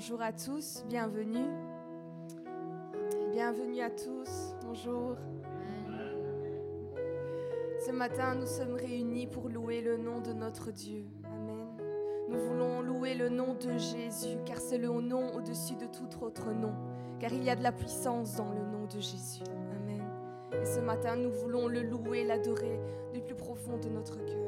Bonjour à tous, bienvenue. Bienvenue à tous, bonjour. Ce matin, nous sommes réunis pour louer le nom de notre Dieu. Amen. Nous voulons louer le nom de Jésus, car c'est le nom au-dessus de tout autre nom, car il y a de la puissance dans le nom de Jésus. Amen. Et ce matin, nous voulons le louer, l'adorer du plus profond de notre cœur.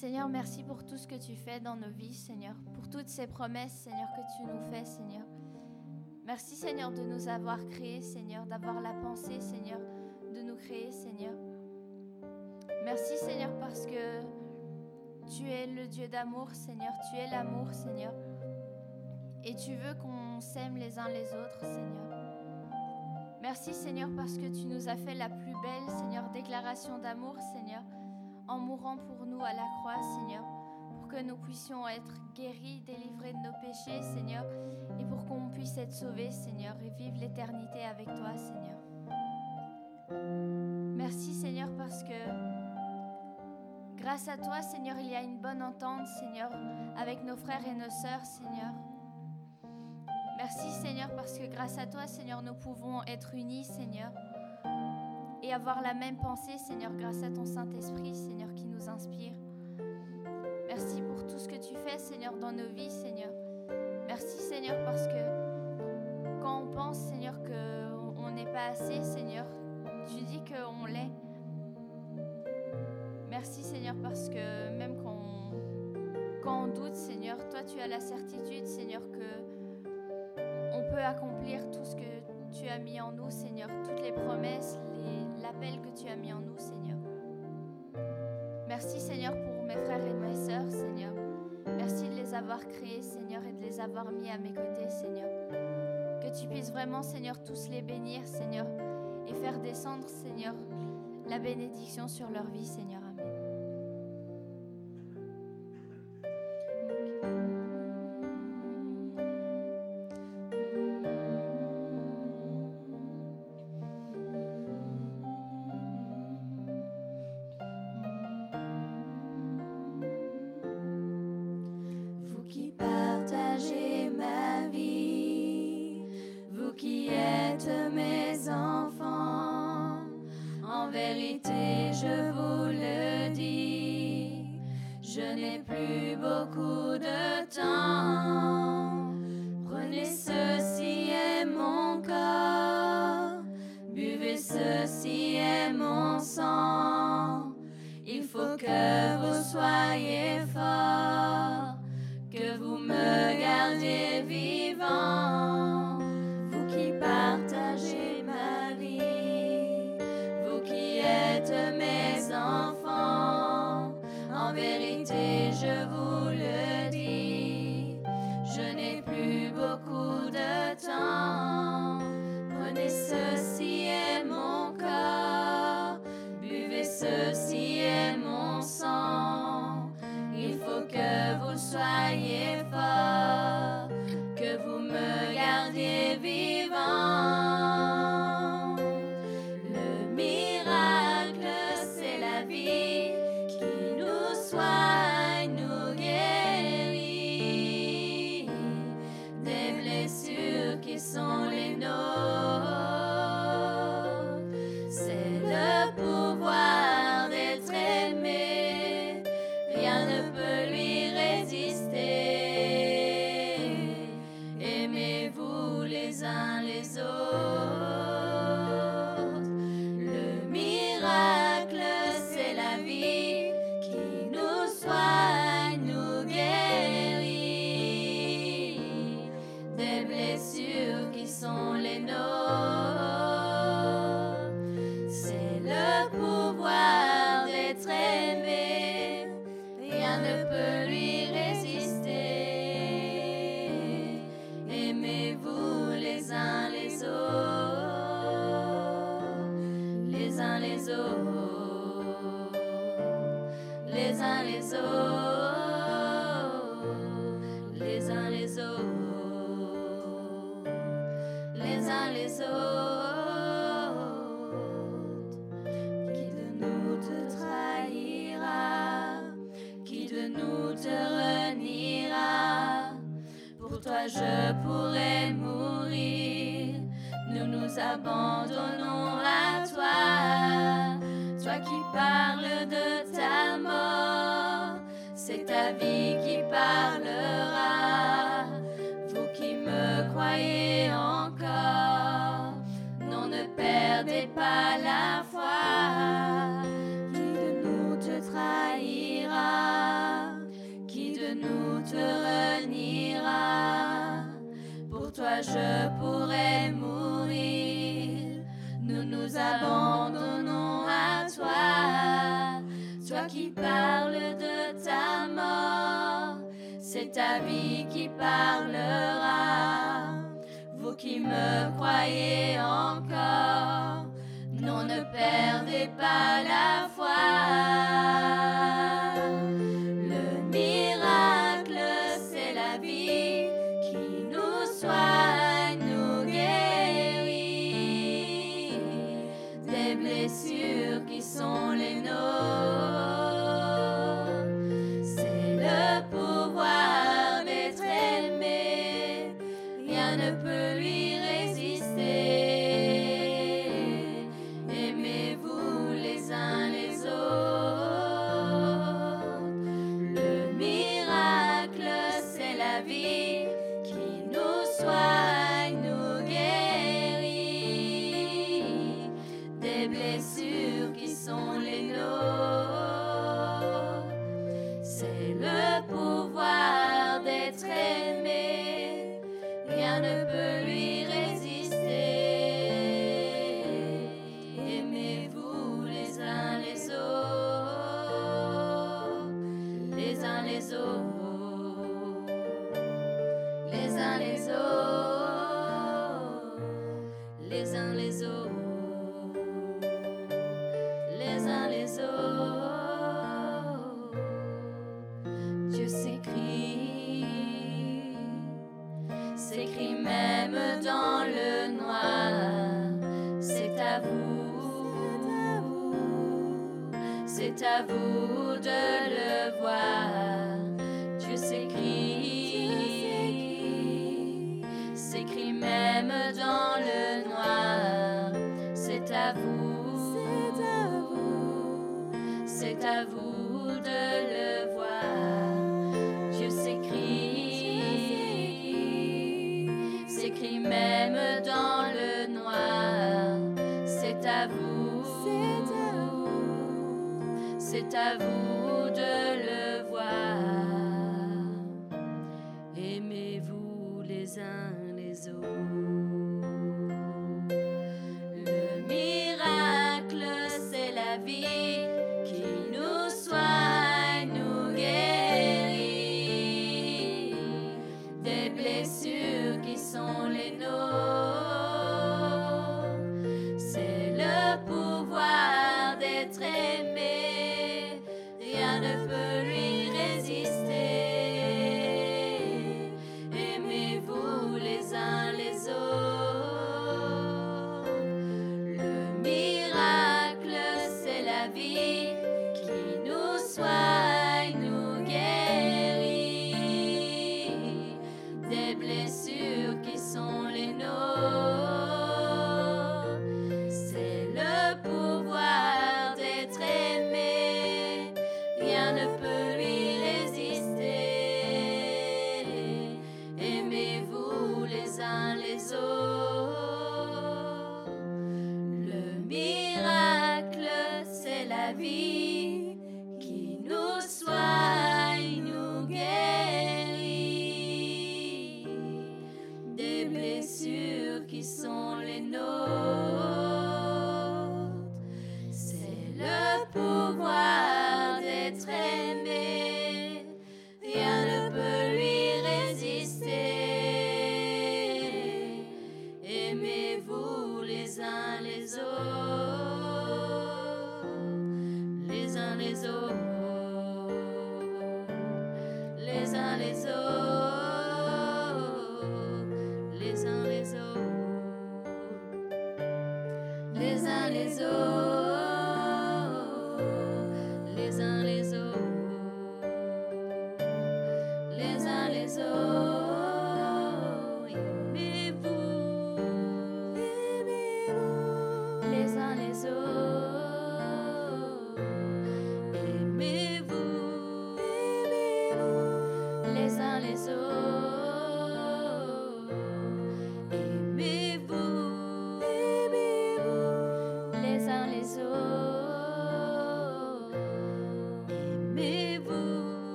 Seigneur, merci pour tout ce que tu fais dans nos vies, Seigneur, pour toutes ces promesses, Seigneur, que tu nous fais, Seigneur. Merci, Seigneur, de nous avoir créés, Seigneur, d'avoir la pensée, Seigneur, de nous créer, Seigneur. Merci, Seigneur, parce que tu es le Dieu d'amour, Seigneur. Tu es l'amour, Seigneur. Et tu veux qu'on s'aime les uns les autres, Seigneur. Merci, Seigneur, parce que tu nous as fait la plus belle, Seigneur, déclaration d'amour, Seigneur, pour nous à la croix, Seigneur, pour que nous puissions être guéris, délivrés de nos péchés, Seigneur, et pour qu'on puisse être sauvés, Seigneur, et vivre l'éternité avec toi, Seigneur. Merci, Seigneur, parce que Grâce à toi, Seigneur, il y a une bonne entente, Seigneur, avec nos frères et nos sœurs, Seigneur. Merci, Seigneur, parce que grâce à toi, Seigneur, nous pouvons être unis, Seigneur, avoir la même pensée, Seigneur, grâce à ton Saint-Esprit, Seigneur, qui nous inspire. Merci pour tout ce que tu fais, Seigneur, dans nos vies, Seigneur. Merci, Seigneur, parce que quand on pense, Seigneur, qu'on n'est pas assez, Seigneur, tu dis qu'on l'est. Merci Seigneur parce que même quand on, quand on doute Seigneur, toi tu as la certitude Seigneur que on peut accomplir tout ce que tu as mis en nous Seigneur, toutes les promesses, que tu as mis en nous Seigneur. Merci Seigneur pour mes frères et mes sœurs Seigneur. Merci de les avoir créés Seigneur et de les avoir mis à mes côtés Seigneur. Que tu puisses vraiment Seigneur tous les bénir Seigneur et faire descendre Seigneur la bénédiction sur leur vie Seigneur.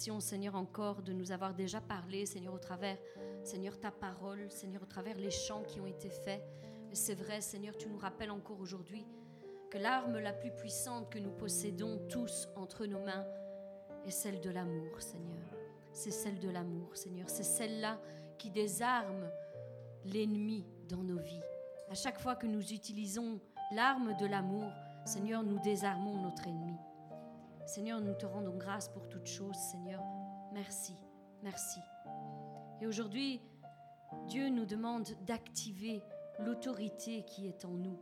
Seigneur, encore de nous avoir déjà parlé, Seigneur, au travers, Seigneur, ta parole, Seigneur, au travers les chants qui ont été faits. C'est vrai, Seigneur, tu nous rappelles encore aujourd'hui que l'arme la plus puissante que nous possédons tous entre nos mains est celle de l'amour, Seigneur. C'est celle de l'amour, Seigneur. C'est celle-là qui désarme l'ennemi dans nos vies. À chaque fois que nous utilisons l'arme de l'amour, Seigneur, nous désarmons notre ennemi. Seigneur, nous te rendons grâce pour toutes choses, Seigneur. Merci, merci. Et aujourd'hui, Dieu nous demande d'activer l'autorité qui est en nous.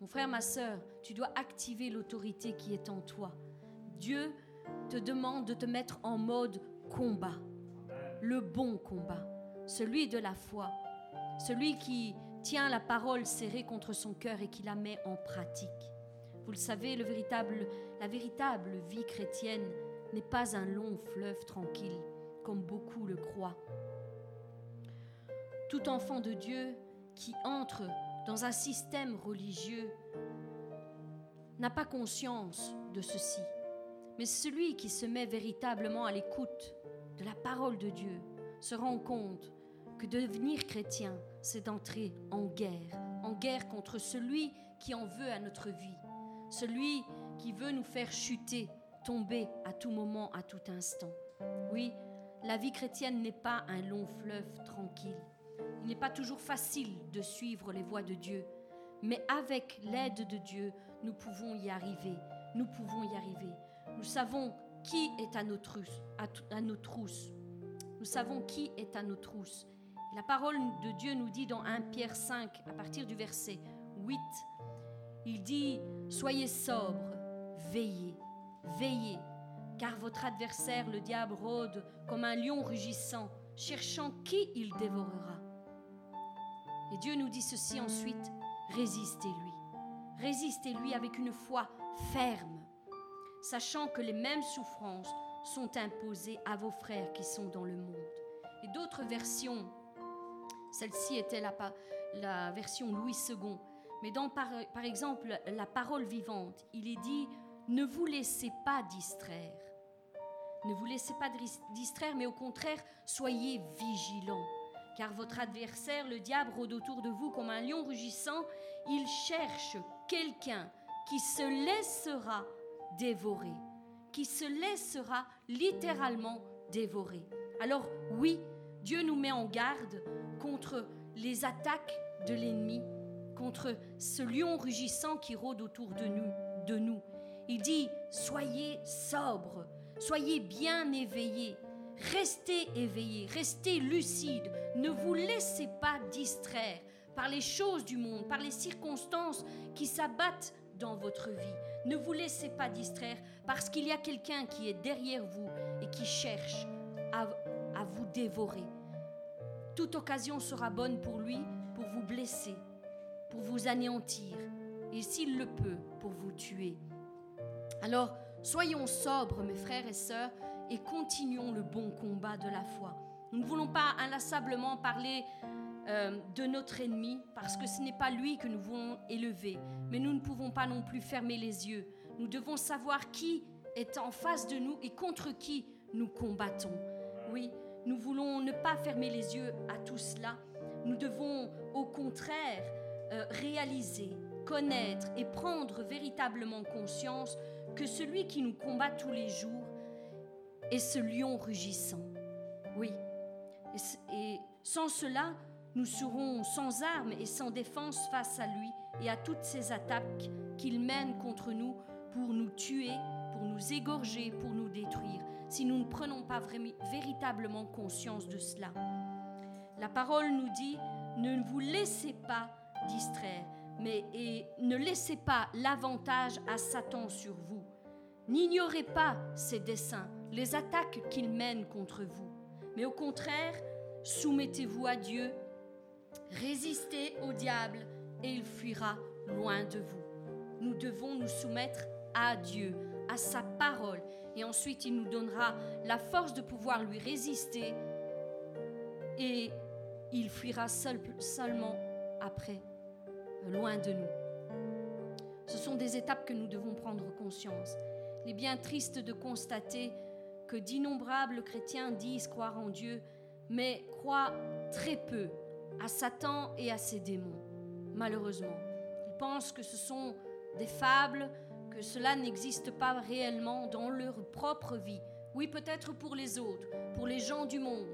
Mon frère, ma soeur, tu dois activer l'autorité qui est en toi. Dieu te demande de te mettre en mode combat, le bon combat, celui de la foi, celui qui tient la parole serrée contre son cœur et qui la met en pratique. Vous le savez, la véritable vie chrétienne n'est pas un long fleuve tranquille, comme beaucoup le croient. Tout enfant de Dieu qui entre dans un système religieux n'a pas conscience de ceci. Mais celui qui se met véritablement à l'écoute de la parole de Dieu se rend compte que devenir chrétien, c'est d'entrer en guerre, en guerre contre celui qui en veut à notre vie, celui qui veut nous faire chuter, tomber à tout moment, à tout instant. Oui, la vie chrétienne n'est pas un long fleuve tranquille. Il n'est pas toujours facile de suivre les voies de Dieu, mais avec l'aide de Dieu, nous pouvons y arriver. Nous pouvons y arriver. Nous savons qui est à nos trousses. À, nos trousses. Nous savons qui est à nos trousses. La parole de Dieu nous dit dans 1 Pierre 5, à partir du verset 8, il dit, Soyez sobres, veillez, veillez, car votre adversaire, le diable, rôde comme un lion rugissant, cherchant qui il dévorera. Et Dieu nous dit ceci ensuite, résistez-lui. Résistez-lui avec une foi ferme, sachant que les mêmes souffrances sont imposées à vos frères qui sont dans le monde. Et d'autres versions, celle-ci était la, la version Louis II, mais dans par, par exemple la parole vivante, il est dit, ne vous laissez pas distraire. Ne vous laissez pas distraire, mais au contraire, soyez vigilants car votre adversaire, le diable, rôde autour de vous comme un lion rugissant. Il cherche quelqu'un qui se laissera dévorer, qui se laissera littéralement dévorer. Alors oui, Dieu nous met en garde contre les attaques de l'ennemi, contre ce lion rugissant qui rôde autour de nous. De nous. Il dit, soyez sobres, soyez bien éveillés, Restez éveillés, restez lucides, ne vous laissez pas distraire par les choses du monde, par les circonstances qui s'abattent dans votre vie. Ne vous laissez pas distraire parce qu'il y a quelqu'un qui est derrière vous et qui cherche à, à vous dévorer. Toute occasion sera bonne pour lui pour vous blesser, pour vous anéantir et s'il le peut, pour vous tuer. Alors, soyons sobres, mes frères et sœurs, et continuons le bon combat de la foi. Nous ne voulons pas inlassablement parler euh, de notre ennemi parce que ce n'est pas lui que nous voulons élever, mais nous ne pouvons pas non plus fermer les yeux. Nous devons savoir qui est en face de nous et contre qui nous combattons. Oui, nous voulons ne pas fermer les yeux à tout cela. Nous devons au contraire euh, réaliser, connaître et prendre véritablement conscience que celui qui nous combat tous les jours et ce lion rugissant. Oui. Et, sans cela, nous serons sans armes et sans défense face à lui et à toutes ces attaques qu'il mène contre nous pour nous tuer, pour nous égorger, pour nous détruire, si nous ne prenons pas véritablement conscience de cela. La parole nous dit, ne vous laissez pas distraire, mais et ne laissez pas l'avantage à Satan sur vous. N'ignorez pas ses desseins, les attaques qu'il mène contre vous, mais au contraire, soumettez-vous à Dieu, résistez au diable et il fuira loin de vous. Nous devons nous soumettre à Dieu, à sa parole, et ensuite il nous donnera la force de pouvoir lui résister. Et il fuira seul, seulement après, loin de nous. Ce sont des étapes que nous devons prendre conscience. Il est bien triste de constater que d'innombrables chrétiens disent croire en Dieu, mais croient très peu à Satan et à ses démons, malheureusement. Ils pensent que ce sont des fables, que cela n'existe pas réellement dans leur propre vie. Oui, peut-être pour les autres, pour les gens du monde,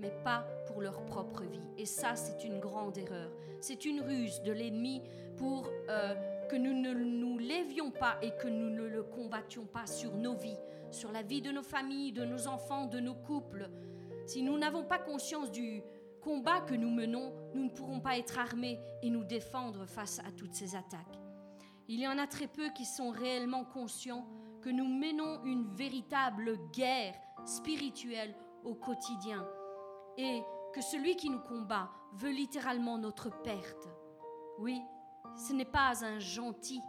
mais pas pour leur propre vie. Et ça, c'est une grande erreur. C'est une ruse de l'ennemi pour euh, que nous ne nous lévions pas et que nous ne le combattions pas sur nos vies, sur la vie de nos familles, de nos enfants, de nos couples. Si nous n'avons pas conscience du combat que nous menons, nous ne pourrons pas être armés et nous défendre face à toutes ces attaques. Il y en a très peu qui sont réellement conscients que nous menons une véritable guerre spirituelle au quotidien et que celui qui nous combat veut littéralement notre perte. Oui, ce n'est pas un gentil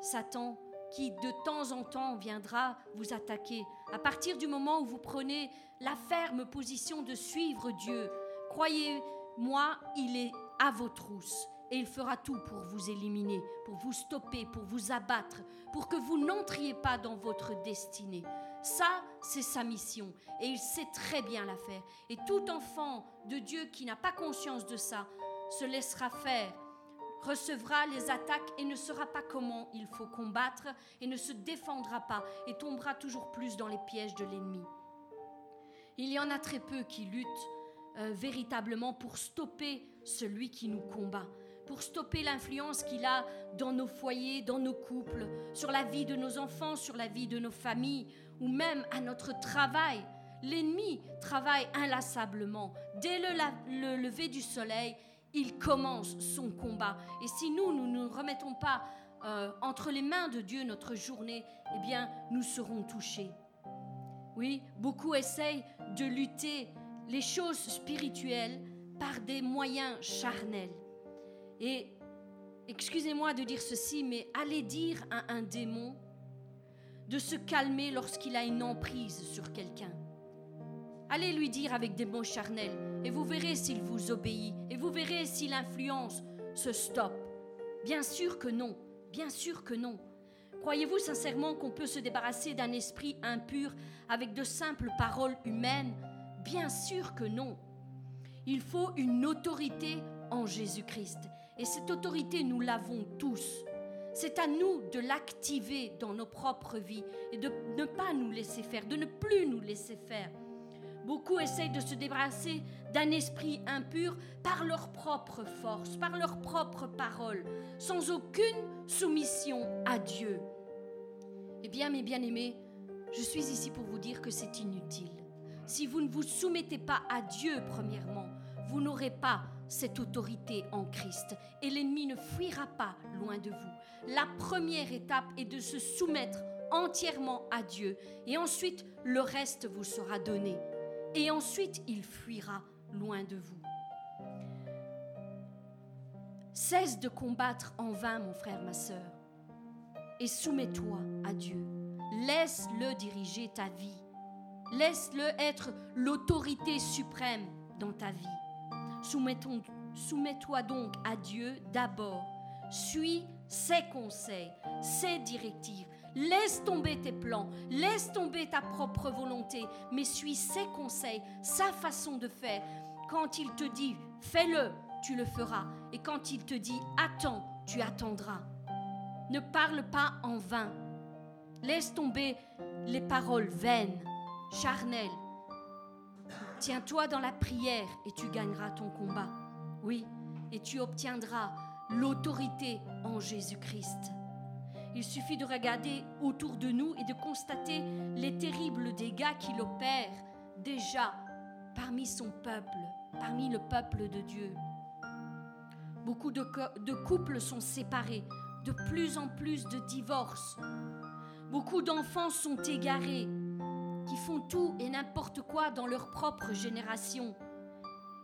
Satan qui de temps en temps viendra vous attaquer. À partir du moment où vous prenez la ferme position de suivre Dieu, croyez-moi, il est à vos trousses et il fera tout pour vous éliminer, pour vous stopper, pour vous abattre, pour que vous n'entriez pas dans votre destinée. Ça, c'est sa mission et il sait très bien la faire. Et tout enfant de Dieu qui n'a pas conscience de ça se laissera faire, recevra les attaques et ne saura pas comment il faut combattre et ne se défendra pas et tombera toujours plus dans les pièges de l'ennemi. Il y en a très peu qui luttent euh, véritablement pour stopper celui qui nous combat pour stopper l'influence qu'il a dans nos foyers, dans nos couples, sur la vie de nos enfants, sur la vie de nos familles, ou même à notre travail. L'ennemi travaille inlassablement. Dès le, lever du soleil, il commence son combat. Et si nous, nous ne remettons pas euh, entre les mains de Dieu notre journée, eh bien, nous serons touchés. Oui, beaucoup essayent de lutter les choses spirituelles par des moyens charnels. Et excusez-moi de dire ceci, mais allez dire à un démon de se calmer lorsqu'il a une emprise sur quelqu'un. Allez lui dire avec des mots charnels, et vous verrez s'il vous obéit, et vous verrez si l'influence se stoppe. Bien sûr que non, bien sûr que non. Croyez-vous sincèrement qu'on peut se débarrasser d'un esprit impur avec de simples paroles humaines? Bien sûr que non. Il faut une autorité en Jésus-Christ. Et cette autorité, nous l'avons tous. C'est à nous de l'activer dans nos propres vies et de ne pas nous laisser faire, de ne plus nous laisser faire. Beaucoup essayent de se débarrasser d'un esprit impur par leur propre force, par leurs propres paroles, sans aucune soumission à Dieu. Eh bien, mes bien-aimés, je suis ici pour vous dire que c'est inutile. Si vous ne vous soumettez pas à Dieu, premièrement, vous n'aurez pas cette autorité en Christ et l'ennemi ne fuira pas loin de vous. La première étape est de se soumettre entièrement à Dieu et ensuite le reste vous sera donné et ensuite il fuira loin de vous. Cesse de combattre en vain, mon frère, ma sœur, et soumets-toi à Dieu. Laisse-le diriger ta vie. Laisse-le être l'autorité suprême dans ta vie. Soumets-toi donc à Dieu d'abord. Suis ses conseils, ses directives. Laisse tomber tes plans, laisse tomber ta propre volonté, mais suis ses conseils, sa façon de faire. Quand il te dit fais-le, tu le feras. Et quand il te dit attends, tu attendras. Ne parle pas en vain. Laisse tomber les paroles vaines, charnelles, Tiens-toi dans la prière et tu gagneras ton combat. Oui, et tu obtiendras l'autorité en Jésus-Christ. Il suffit de regarder autour de nous et de constater les terribles dégâts qu'il opère déjà parmi son peuple, parmi le peuple de Dieu. Beaucoup de, de couples sont séparés, de plus en plus de divorces. Beaucoup d'enfants sont égarés, qui font tout et n'importe quoi dans leur propre génération.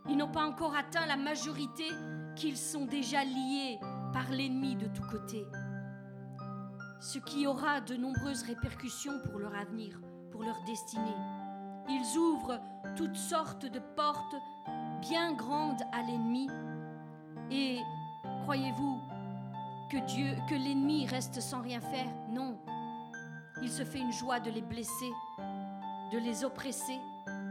Ils n'ont pas encore atteint la majorité qu'ils sont déjà liés par l'ennemi de tous côtés. Ce qui aura de nombreuses répercussions pour leur avenir, pour leur destinée. Ils ouvrent toutes sortes de portes bien grandes à l'ennemi. Et croyez-vous que Dieu, que l'ennemi reste sans rien faire? Non. Il se fait une joie de les blesser de les oppresser,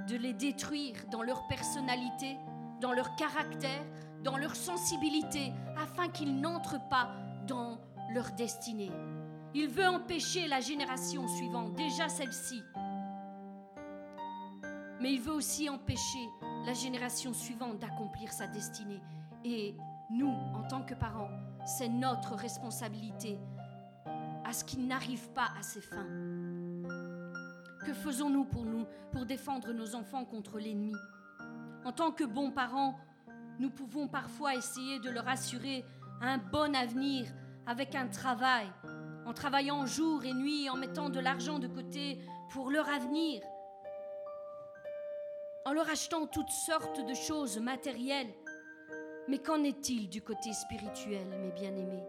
de les détruire dans leur personnalité, dans leur caractère, dans leur sensibilité, afin qu'ils n'entrent pas dans leur destinée. Il veut empêcher la génération suivante, déjà celle-ci. Mais il veut aussi empêcher la génération suivante d'accomplir sa destinée. Et nous, en tant que parents, c'est notre responsabilité à ce qu'il n'arrive pas à ses fins. Que faisons-nous pour nous, pour défendre nos enfants contre l'ennemi? En tant que bons parents, nous pouvons parfois essayer de leur assurer un bon avenir avec un travail, en travaillant jour et nuit, en mettant de l'argent de côté pour leur avenir, en leur achetant toutes sortes de choses matérielles. Mais qu'en est-il du côté spirituel, mes bien-aimés?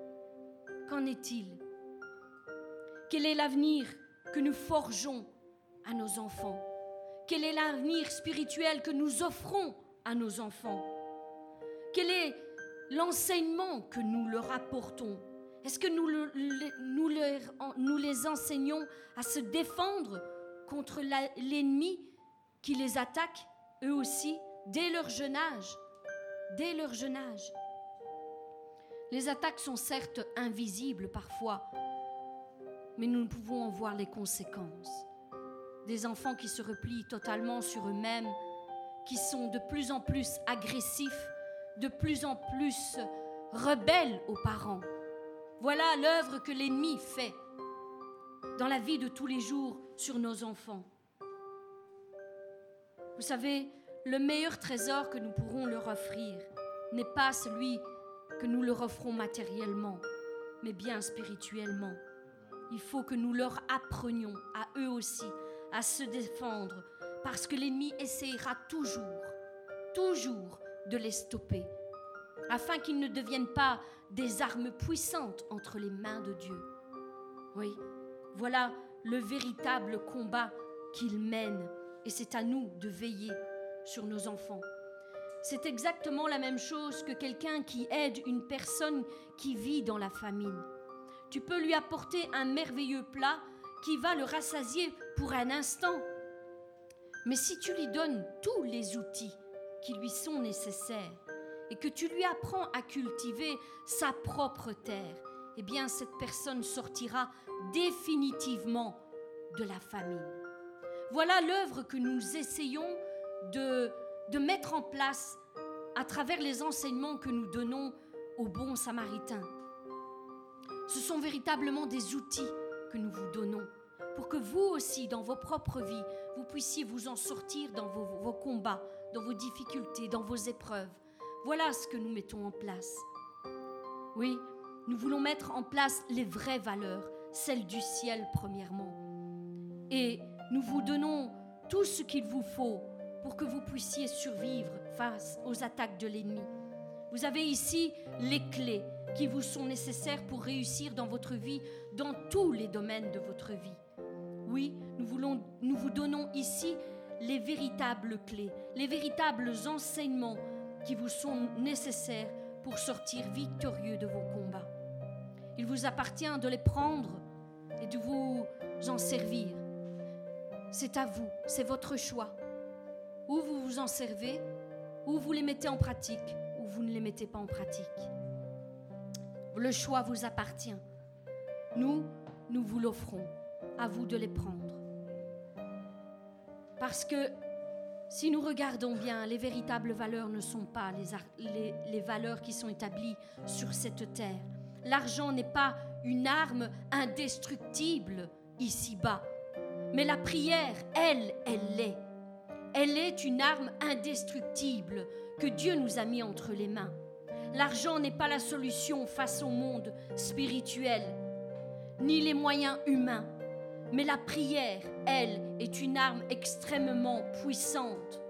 Qu'en est-il? Quel est l'avenir que nous forgeons à nos enfants Quel est l'avenir spirituel que nous offrons à nos enfants? Quel est l'enseignement que nous leur apportons? Est-ce que nous, les enseignons à se défendre contre l'ennemi qui les attaque, eux aussi, dès leur jeune âge? Dès leur jeune âge. Les attaques sont certes invisibles parfois, mais nous pouvons en voir les conséquences. Des enfants qui se replient totalement sur eux-mêmes, qui sont de plus en plus agressifs, de plus en plus rebelles aux parents. Voilà l'œuvre que l'ennemi fait dans la vie de tous les jours sur nos enfants. Vous savez, le meilleur trésor que nous pourrons leur offrir n'est pas celui que nous leur offrons matériellement, mais bien spirituellement. Il faut que nous leur apprenions à eux aussi à se défendre, parce que l'ennemi essayera toujours, toujours de les stopper, afin qu'ils ne deviennent pas des armes puissantes entre les mains de Dieu. Oui, voilà le véritable combat qu'il mène, et c'est à nous de veiller sur nos enfants. C'est exactement la même chose que quelqu'un qui aide une personne qui vit dans la famine. Tu peux lui apporter un merveilleux plat qui va le rassasier pour un instant. Mais si tu lui donnes tous les outils qui lui sont nécessaires et que tu lui apprends à cultiver sa propre terre, eh bien cette personne sortira définitivement de la famine. Voilà l'œuvre que nous essayons de, de mettre en place à travers les enseignements que nous donnons aux bons samaritains. Ce sont véritablement des outils que nous vous donnons pour que vous aussi, dans vos propres vies, vous puissiez vous en sortir dans vos, combats, dans vos difficultés, dans vos épreuves. Voilà ce que nous mettons en place. Oui, nous voulons mettre en place les vraies valeurs, celles du ciel premièrement. Et nous vous donnons tout ce qu'il vous faut pour que vous puissiez survivre face aux attaques de l'ennemi. Vous avez ici les clés qui vous sont nécessaires pour réussir dans votre vie, dans tous les domaines de votre vie. Oui, nous, vous donnons ici les véritables clés, les véritables enseignements qui vous sont nécessaires pour sortir victorieux de vos combats. Il vous appartient de les prendre et de vous en servir. C'est à vous, c'est votre choix. Ou vous vous en servez, ou vous les mettez en pratique, ou vous ne les mettez pas en pratique. Le choix vous appartient. Nous, nous vous l'offrons. À vous de les prendre. Parce que si nous regardons bien, les véritables valeurs ne sont pas les, valeurs qui sont établies sur cette terre. L'argent n'est pas une arme indestructible ici-bas. Mais la prière, elle, elle l'est. Elle est une arme indestructible que Dieu nous a mis entre les mains. L'argent n'est pas la solution face au monde spirituel, ni les moyens humains, mais la prière, elle, est une arme extrêmement puissante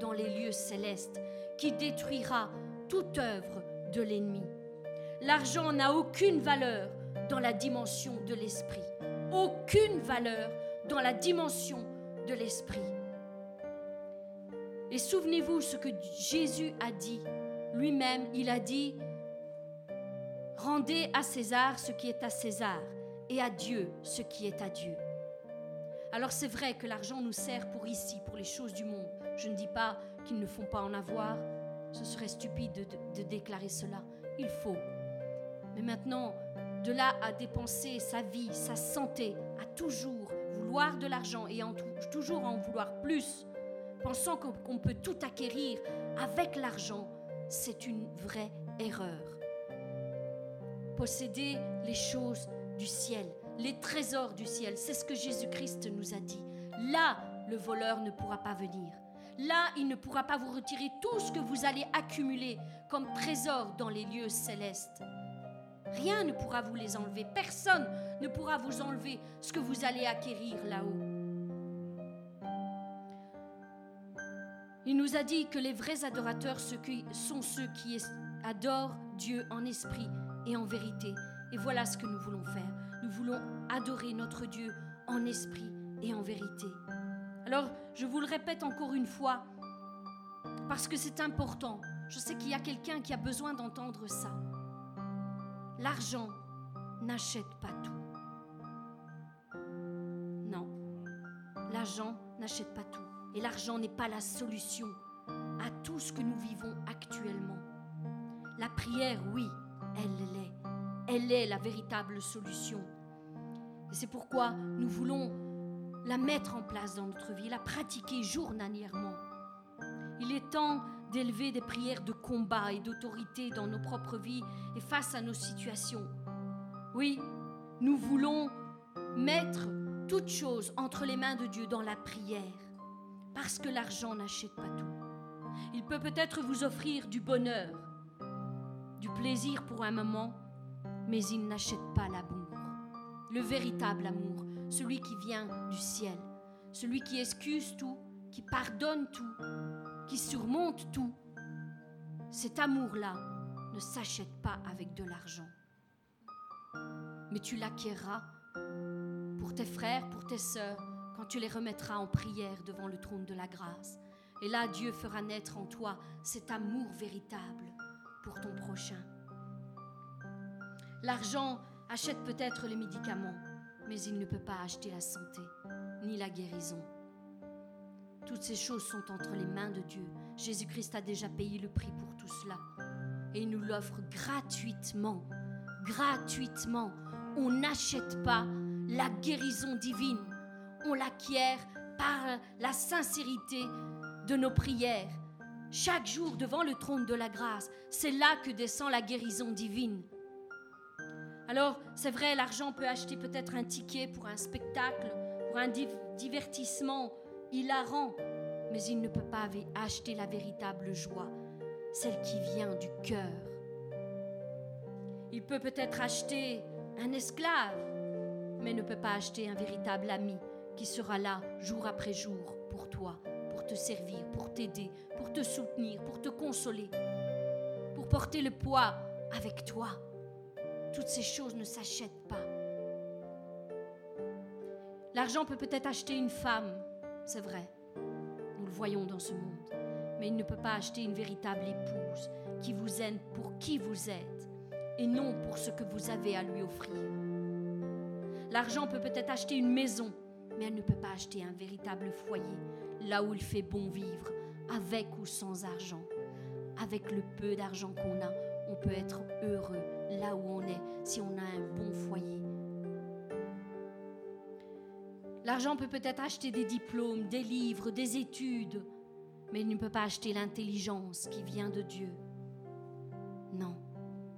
dans les lieux célestes qui détruira toute œuvre de l'ennemi. L'argent n'a aucune valeur dans la dimension de l'esprit. Aucune valeur dans la dimension de l'esprit. Et souvenez-vous ce que Jésus a dit lui-même, il a dit, rendez à César ce qui est à César et à Dieu ce qui est à Dieu. Alors c'est vrai que l'argent nous sert pour ici, pour les choses du monde. Je ne dis pas qu'ils ne font pas en avoir. Ce serait stupide de, déclarer cela. Il faut. Mais maintenant, de là à dépenser sa vie, sa santé, à toujours vouloir de l'argent et en toujours en vouloir plus, pensant qu'on peut tout acquérir avec l'argent, c'est une vraie erreur. Posséder les choses du ciel, les trésors du ciel, c'est ce que Jésus-Christ nous a dit. Là, le voleur ne pourra pas venir. Là, il ne pourra pas vous retirer tout ce que vous allez accumuler comme trésor dans les lieux célestes. Rien ne pourra vous les enlever. Personne ne pourra vous enlever ce que vous allez acquérir là-haut. Il nous a dit que les vrais adorateurs sont ceux qui adorent Dieu en esprit et en vérité. Et voilà ce que nous voulons faire. Nous voulons adorer notre Dieu en esprit et en vérité. Alors, je vous le répète encore une fois, parce que c'est important. Je sais qu'il y a quelqu'un qui a besoin d'entendre ça. L'argent n'achète pas tout. Non, l'argent n'achète pas tout. Et l'argent n'est pas la solution à tout ce que nous vivons actuellement. La prière, oui, elle l'est. Elle est la véritable solution. Et c'est pourquoi nous voulons la mettre en place dans notre vie, la pratiquer journalièrement. Il est temps d'élever des prières de combat et d'autorité dans nos propres vies et face à nos situations. Oui, nous voulons mettre toutes choses entre les mains de Dieu dans la prière, parce que l'argent n'achète pas tout. Il peut peut-être vous offrir du bonheur, du plaisir pour un moment, mais il n'achète pas l'amour, le véritable amour, celui qui vient du ciel, celui qui excuse tout, qui pardonne tout, qui surmonte tout. Cet amour-là ne s'achète pas avec de l'argent, mais tu l'acquerras pour tes frères, pour tes sœurs, tu les remettras en prière devant le trône de la grâce. Et là, Dieu fera naître en toi cet amour véritable pour ton prochain. L'argent achète peut-être les médicaments, mais il ne peut pas acheter la santé ni la guérison. Toutes ces choses sont entre les mains de Dieu. Jésus-Christ a déjà payé le prix pour tout cela. Et il nous l'offre gratuitement. Gratuitement. On n'achète pas la guérison divine. On l'acquiert par la sincérité de nos prières. Chaque jour devant le trône de la grâce, c'est là que descend la guérison divine. Alors, c'est vrai, l'argent peut acheter peut-être un ticket pour un spectacle, pour un divertissement hilarant, mais il ne peut pas acheter la véritable joie, celle qui vient du cœur. Il peut peut-être acheter un esclave, mais ne peut pas acheter un véritable ami qui sera là jour après jour pour toi, pour te servir, pour t'aider, pour te soutenir, pour te consoler, pour porter le poids avec toi. Toutes ces choses ne s'achètent pas. L'argent peut peut-être acheter une femme, c'est vrai. Nous le voyons dans ce monde. Mais il ne peut pas acheter une véritable épouse qui vous aime pour qui vous êtes et non pour ce que vous avez à lui offrir. L'argent peut peut-être acheter une maison, mais elle ne peut pas acheter un véritable foyer, là où il fait bon vivre, avec ou sans argent. Avec le peu d'argent qu'on a, on peut être heureux là où on est si on a un bon foyer. L'argent peut peut-être acheter des diplômes, des livres, des études, mais il ne peut pas acheter l'intelligence qui vient de Dieu. Non,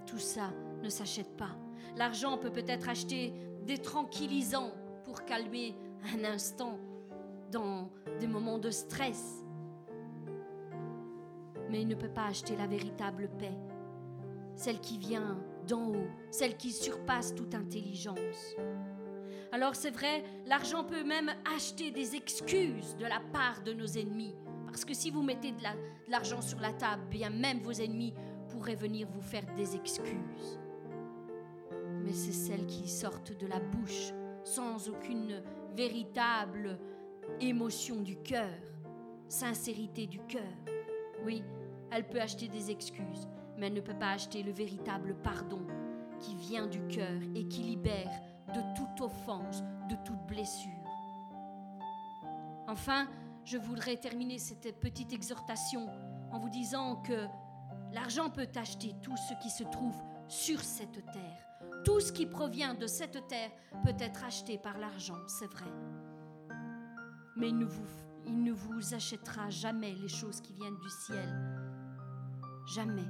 tout ça ne s'achète pas. L'argent peut peut-être acheter des tranquillisants pour calmer un instant dans des moments de stress, mais il ne peut pas acheter la véritable paix celle qui vient d'en haut, celle qui surpasse toute intelligence. Alors c'est vrai, l'argent peut même acheter des excuses de la part de nos ennemis. Parce que si vous mettez de l'argent sur la table, bien même vos ennemis pourraient venir vous faire des excuses. Mais c'est celles qui sortent de la bouche sans aucune véritable émotion du cœur, sincérité du cœur. Oui, elle peut acheter des excuses, mais elle ne peut pas acheter le véritable pardon qui vient du cœur et qui libère de toute offense, de toute blessure. Enfin, je voudrais terminer cette petite exhortation en vous disant que l'argent peut acheter tout ce qui se trouve sur cette terre. Tout ce qui provient de cette terre peut être acheté par l'argent, c'est vrai. Mais il ne, vous, achètera jamais les choses qui viennent du ciel. Jamais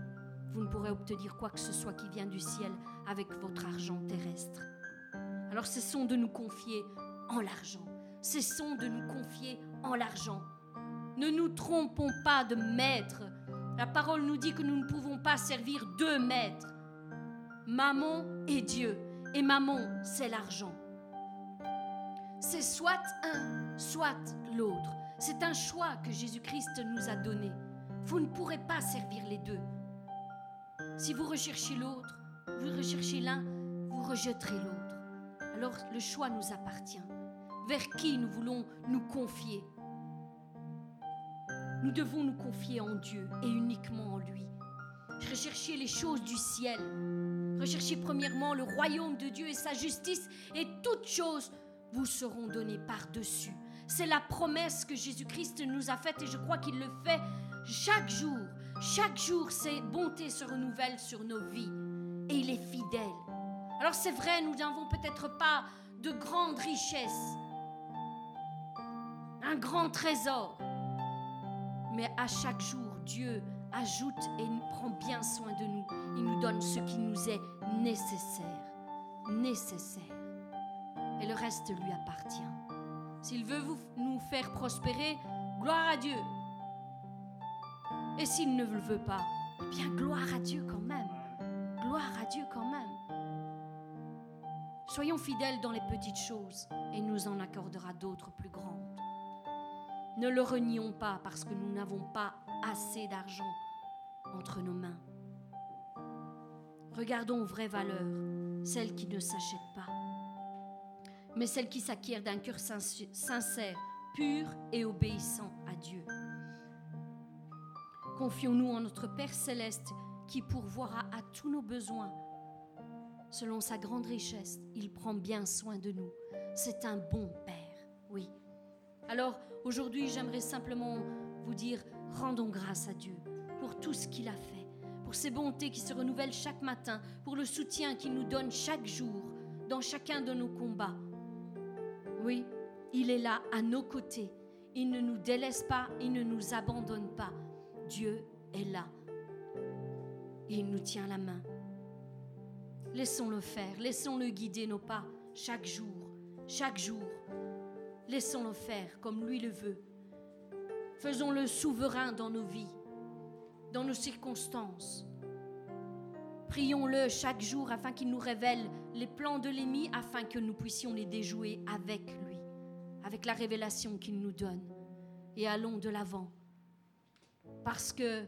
vous ne pourrez obtenir quoi que ce soit qui vient du ciel avec votre argent terrestre. Alors cessons de nous confier en l'argent. Cessons de nous confier en l'argent. Ne nous trompons pas de maître. La parole nous dit que nous ne pouvons pas servir deux maîtres. Maman et Dieu. Et maman, c'est l'argent. C'est soit un, soit l'autre. C'est un choix que Jésus-Christ nous a donné. Vous ne pourrez pas servir les deux. Si vous recherchez l'autre, vous recherchez l'un, vous rejetterez l'autre. Alors le choix nous appartient. Vers qui nous voulons nous confier? Nous devons nous confier en Dieu et uniquement en lui. Recherchez les choses du ciel. Recherchez premièrement le royaume de Dieu et sa justice et toutes choses vous seront données par-dessus. C'est la promesse que Jésus-Christ nous a faite et je crois qu'il le fait chaque jour. Chaque jour, ses bontés se renouvellent sur nos vies et il est fidèle. Alors c'est vrai, nous n'avons peut-être pas de grandes richesses, un grand trésor, mais à chaque jour, Dieu ajoute et prend bien soin de nous. Il nous donne ce qui nous est nécessaire, nécessaire. Et le reste lui appartient. S'il veut nous faire prospérer, gloire à Dieu. Et s'il ne le veut pas, eh bien gloire à Dieu quand même. Gloire à Dieu quand même. Soyons fidèles dans les petites choses et nous en accordera d'autres plus grandes. Ne le renions pas parce que nous n'avons pas assez d'argent entre nos mains. Regardons aux vraies valeurs, celles qui ne s'achètent pas, mais celles qui s'acquièrent d'un cœur sincère, pur et obéissant à Dieu. Confions-nous en notre Père céleste qui pourvoira à tous nos besoins. Selon sa grande richesse, il prend bien soin de nous. C'est un bon Père, oui. Alors aujourd'hui, j'aimerais simplement vous dire, rendons grâce à Dieu pour tout ce qu'il a fait, pour ses bontés qui se renouvellent chaque matin, pour le soutien qu'il nous donne chaque jour dans chacun de nos combats. Oui, il est là à nos côtés. Il ne nous délaisse pas, il ne nous abandonne pas. Dieu est là. Et il nous tient la main. Laissons-le faire, laissons-le guider nos pas chaque jour, chaque jour. Laissons-le faire comme lui le veut. Faisons-le souverain dans nos vies, dans nos circonstances. Prions-le chaque jour afin qu'il nous révèle les plans de l'ennemi, afin que nous puissions les déjouer avec lui, avec la révélation qu'il nous donne. Et allons de l'avant parce que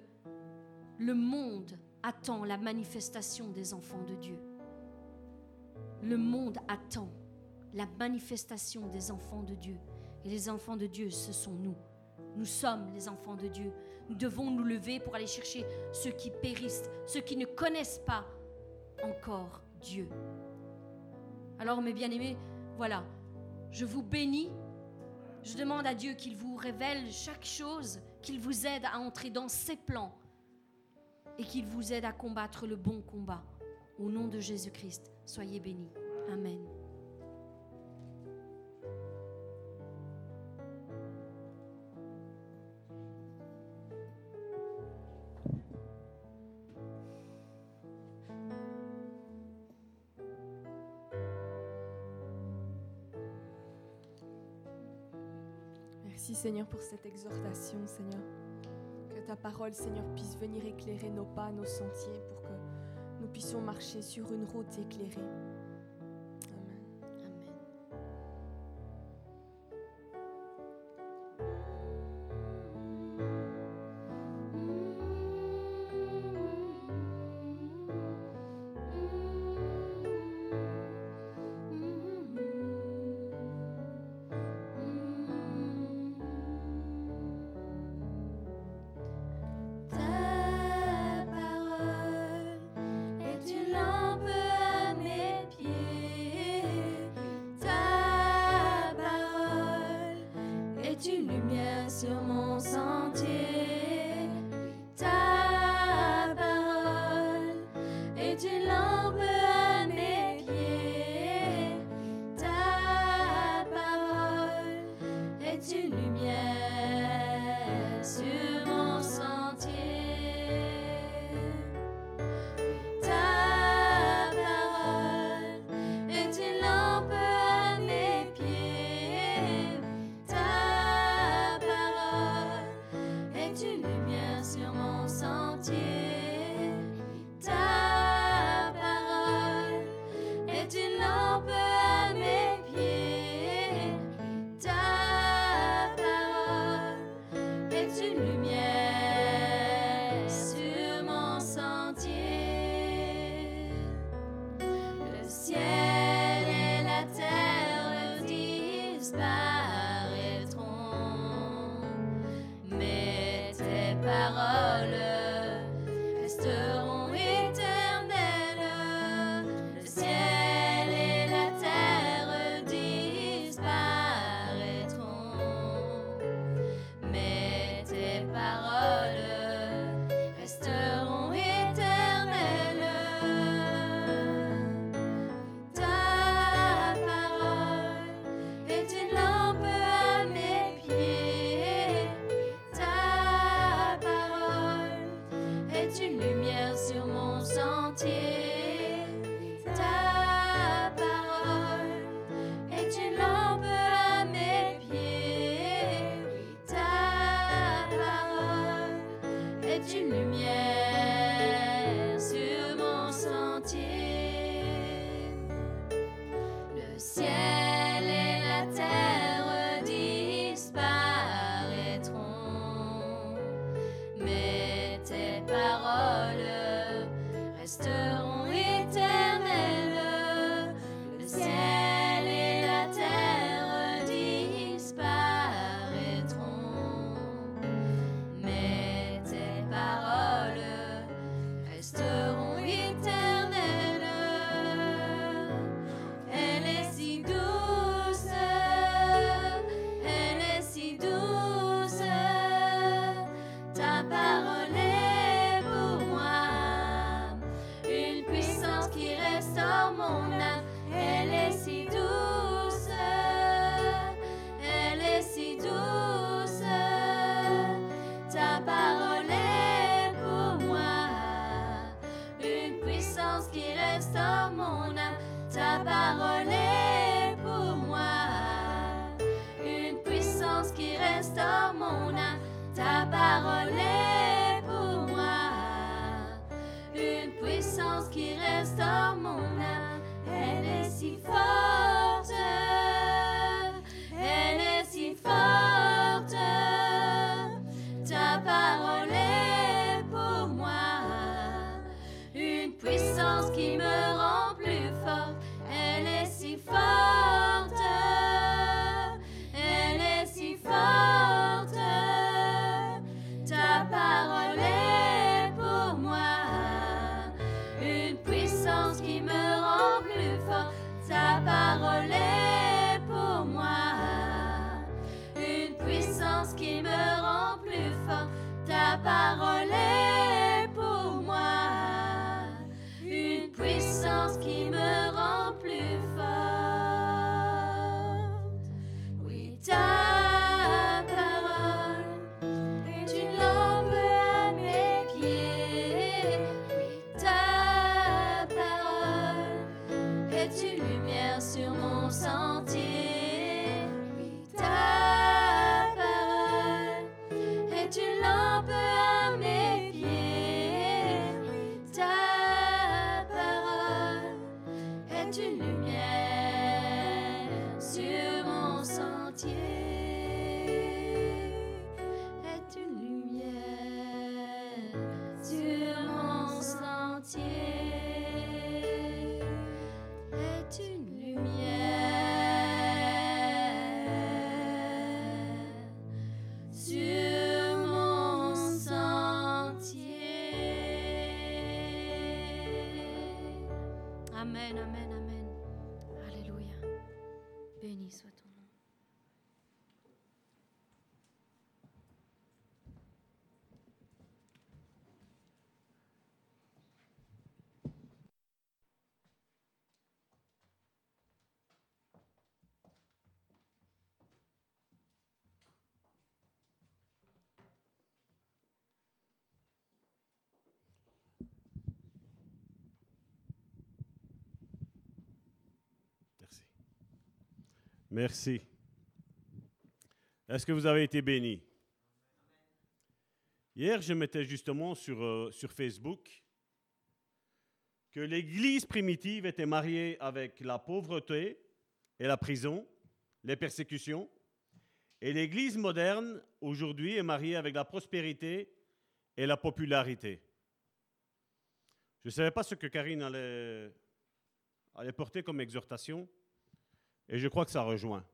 le monde attend la manifestation des enfants de Dieu. Le monde attend la manifestation des enfants de Dieu. Et les enfants de Dieu, ce sont nous. Nous sommes les enfants de Dieu. Nous devons nous lever pour aller chercher ceux qui périssent, ceux qui ne connaissent pas encore Dieu. Alors, mes bien-aimés, voilà, je vous bénis. Je demande à Dieu qu'il vous révèle chaque chose qu'il vous aide à entrer dans ses plans et qu'il vous aide à combattre le bon combat. Au nom de Jésus-Christ, soyez bénis. Amen. Seigneur pour cette exhortation, Seigneur. Que ta parole, Seigneur, puisse venir éclairer nos pas, nos sentiers, pour que nous puissions marcher sur une route éclairée. schema. Merci. Est-ce que vous avez été bénis? Hier, je mettais justement sur, euh, sur Facebook que l'Église primitive était mariée avec la pauvreté et la prison, les persécutions, et l'Église moderne, aujourd'hui, est mariée avec la prospérité et la popularité. Je ne savais pas ce que Karine allait porter comme exhortation, et je crois que ça rejoint.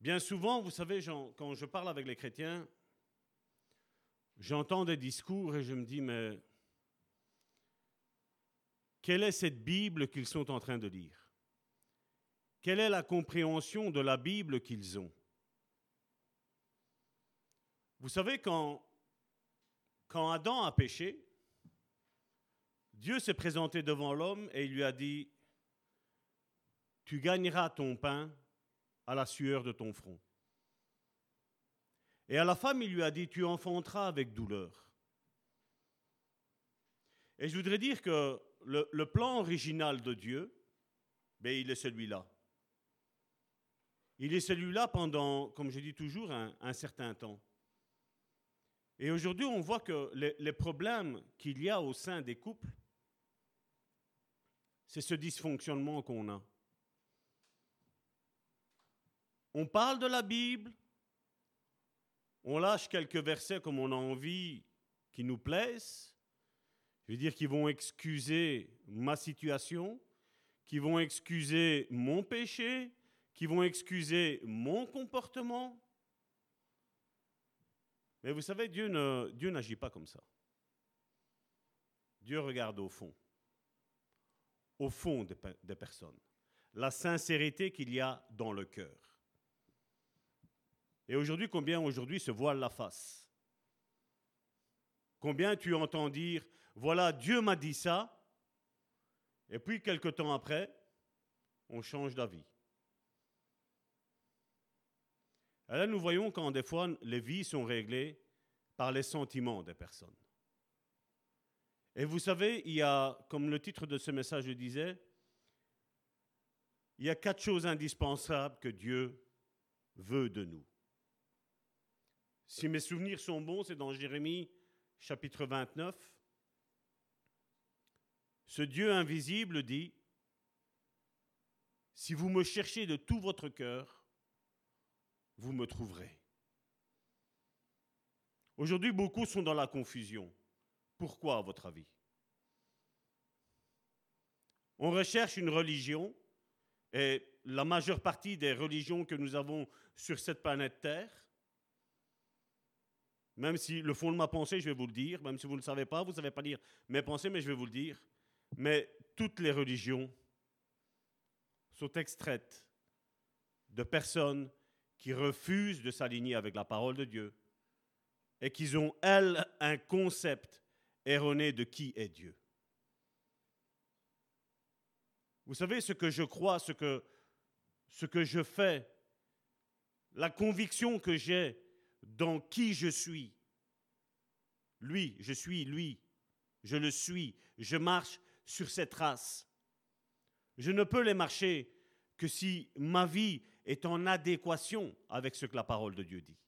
Bien souvent, vous savez, quand je parle avec les chrétiens, j'entends des discours et je me dis, mais quelle est cette Bible qu'ils sont en train de lire? Quelle est la compréhension de la Bible qu'ils ont? Vous savez, quand, quand Adam a péché, Dieu s'est présenté devant l'homme et il lui a dit, tu gagneras ton pain à la sueur de ton front. Et à la femme, il lui a dit, tu enfanteras avec douleur. Et je voudrais dire que le, plan original de Dieu, ben, il est celui-là. Il est celui-là pendant, comme je dis toujours, un, certain temps. Et aujourd'hui, on voit que les, les problèmes qu'il y a au sein des couples, c'est ce dysfonctionnement qu'on a. On parle de la Bible, on lâche quelques versets comme on a envie qui nous plaisent, je veux dire qui vont excuser ma situation, qui vont excuser mon péché, qui vont excuser mon comportement. Mais vous savez, Dieu, Dieu n'agit pas comme ça. Dieu regarde au fond, au fond des personnes, la sincérité qu'il y a dans le cœur. Et aujourd'hui, combien aujourd'hui se voile la face? Combien tu entends dire, voilà, Dieu m'a dit ça, et puis quelque temps après, on change d'avis. Et là, nous voyons quand des fois les vies sont réglées par les sentiments des personnes. Et vous savez, il y a, comme le titre de ce message le disait, il y a quatre choses indispensables que Dieu veut de nous. Si mes souvenirs sont bons, c'est dans Jérémie chapitre 29. Ce Dieu invisible dit, Si vous me cherchez de tout votre cœur, vous me trouverez. Aujourd'hui, beaucoup sont dans la confusion. Pourquoi, à votre avis? On recherche une religion, et la majeure partie des religions que nous avons sur cette planète Terre même si le fond de ma pensée, je vais vous le dire, même si vous ne le savez pas, vous ne savez pas lire mes pensées, mais je vais vous le dire. Mais toutes les religions sont extraites de personnes qui refusent de s'aligner avec la parole de Dieu et qui ont, elles, un concept erroné de qui est Dieu. Vous savez ce que je crois, ce que, ce que je fais, la conviction que j'ai dans qui je suis. Lui, je suis lui. Je le suis. Je marche sur cette traces. Je ne peux les marcher que si ma vie est en adéquation avec ce que la parole de Dieu dit.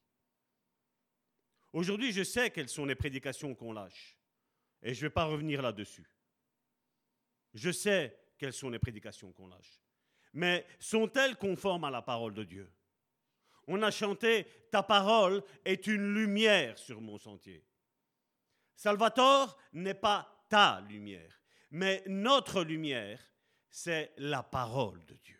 Aujourd'hui, je sais quelles sont les prédications qu'on lâche. Et je ne vais pas revenir là-dessus. Je sais quelles sont les prédications qu'on lâche. Mais sont-elles conformes à la parole de Dieu? On a chanté Ta parole est une lumière sur mon sentier. Salvatore n'est pas ta lumière, mais notre lumière, c'est la parole de Dieu.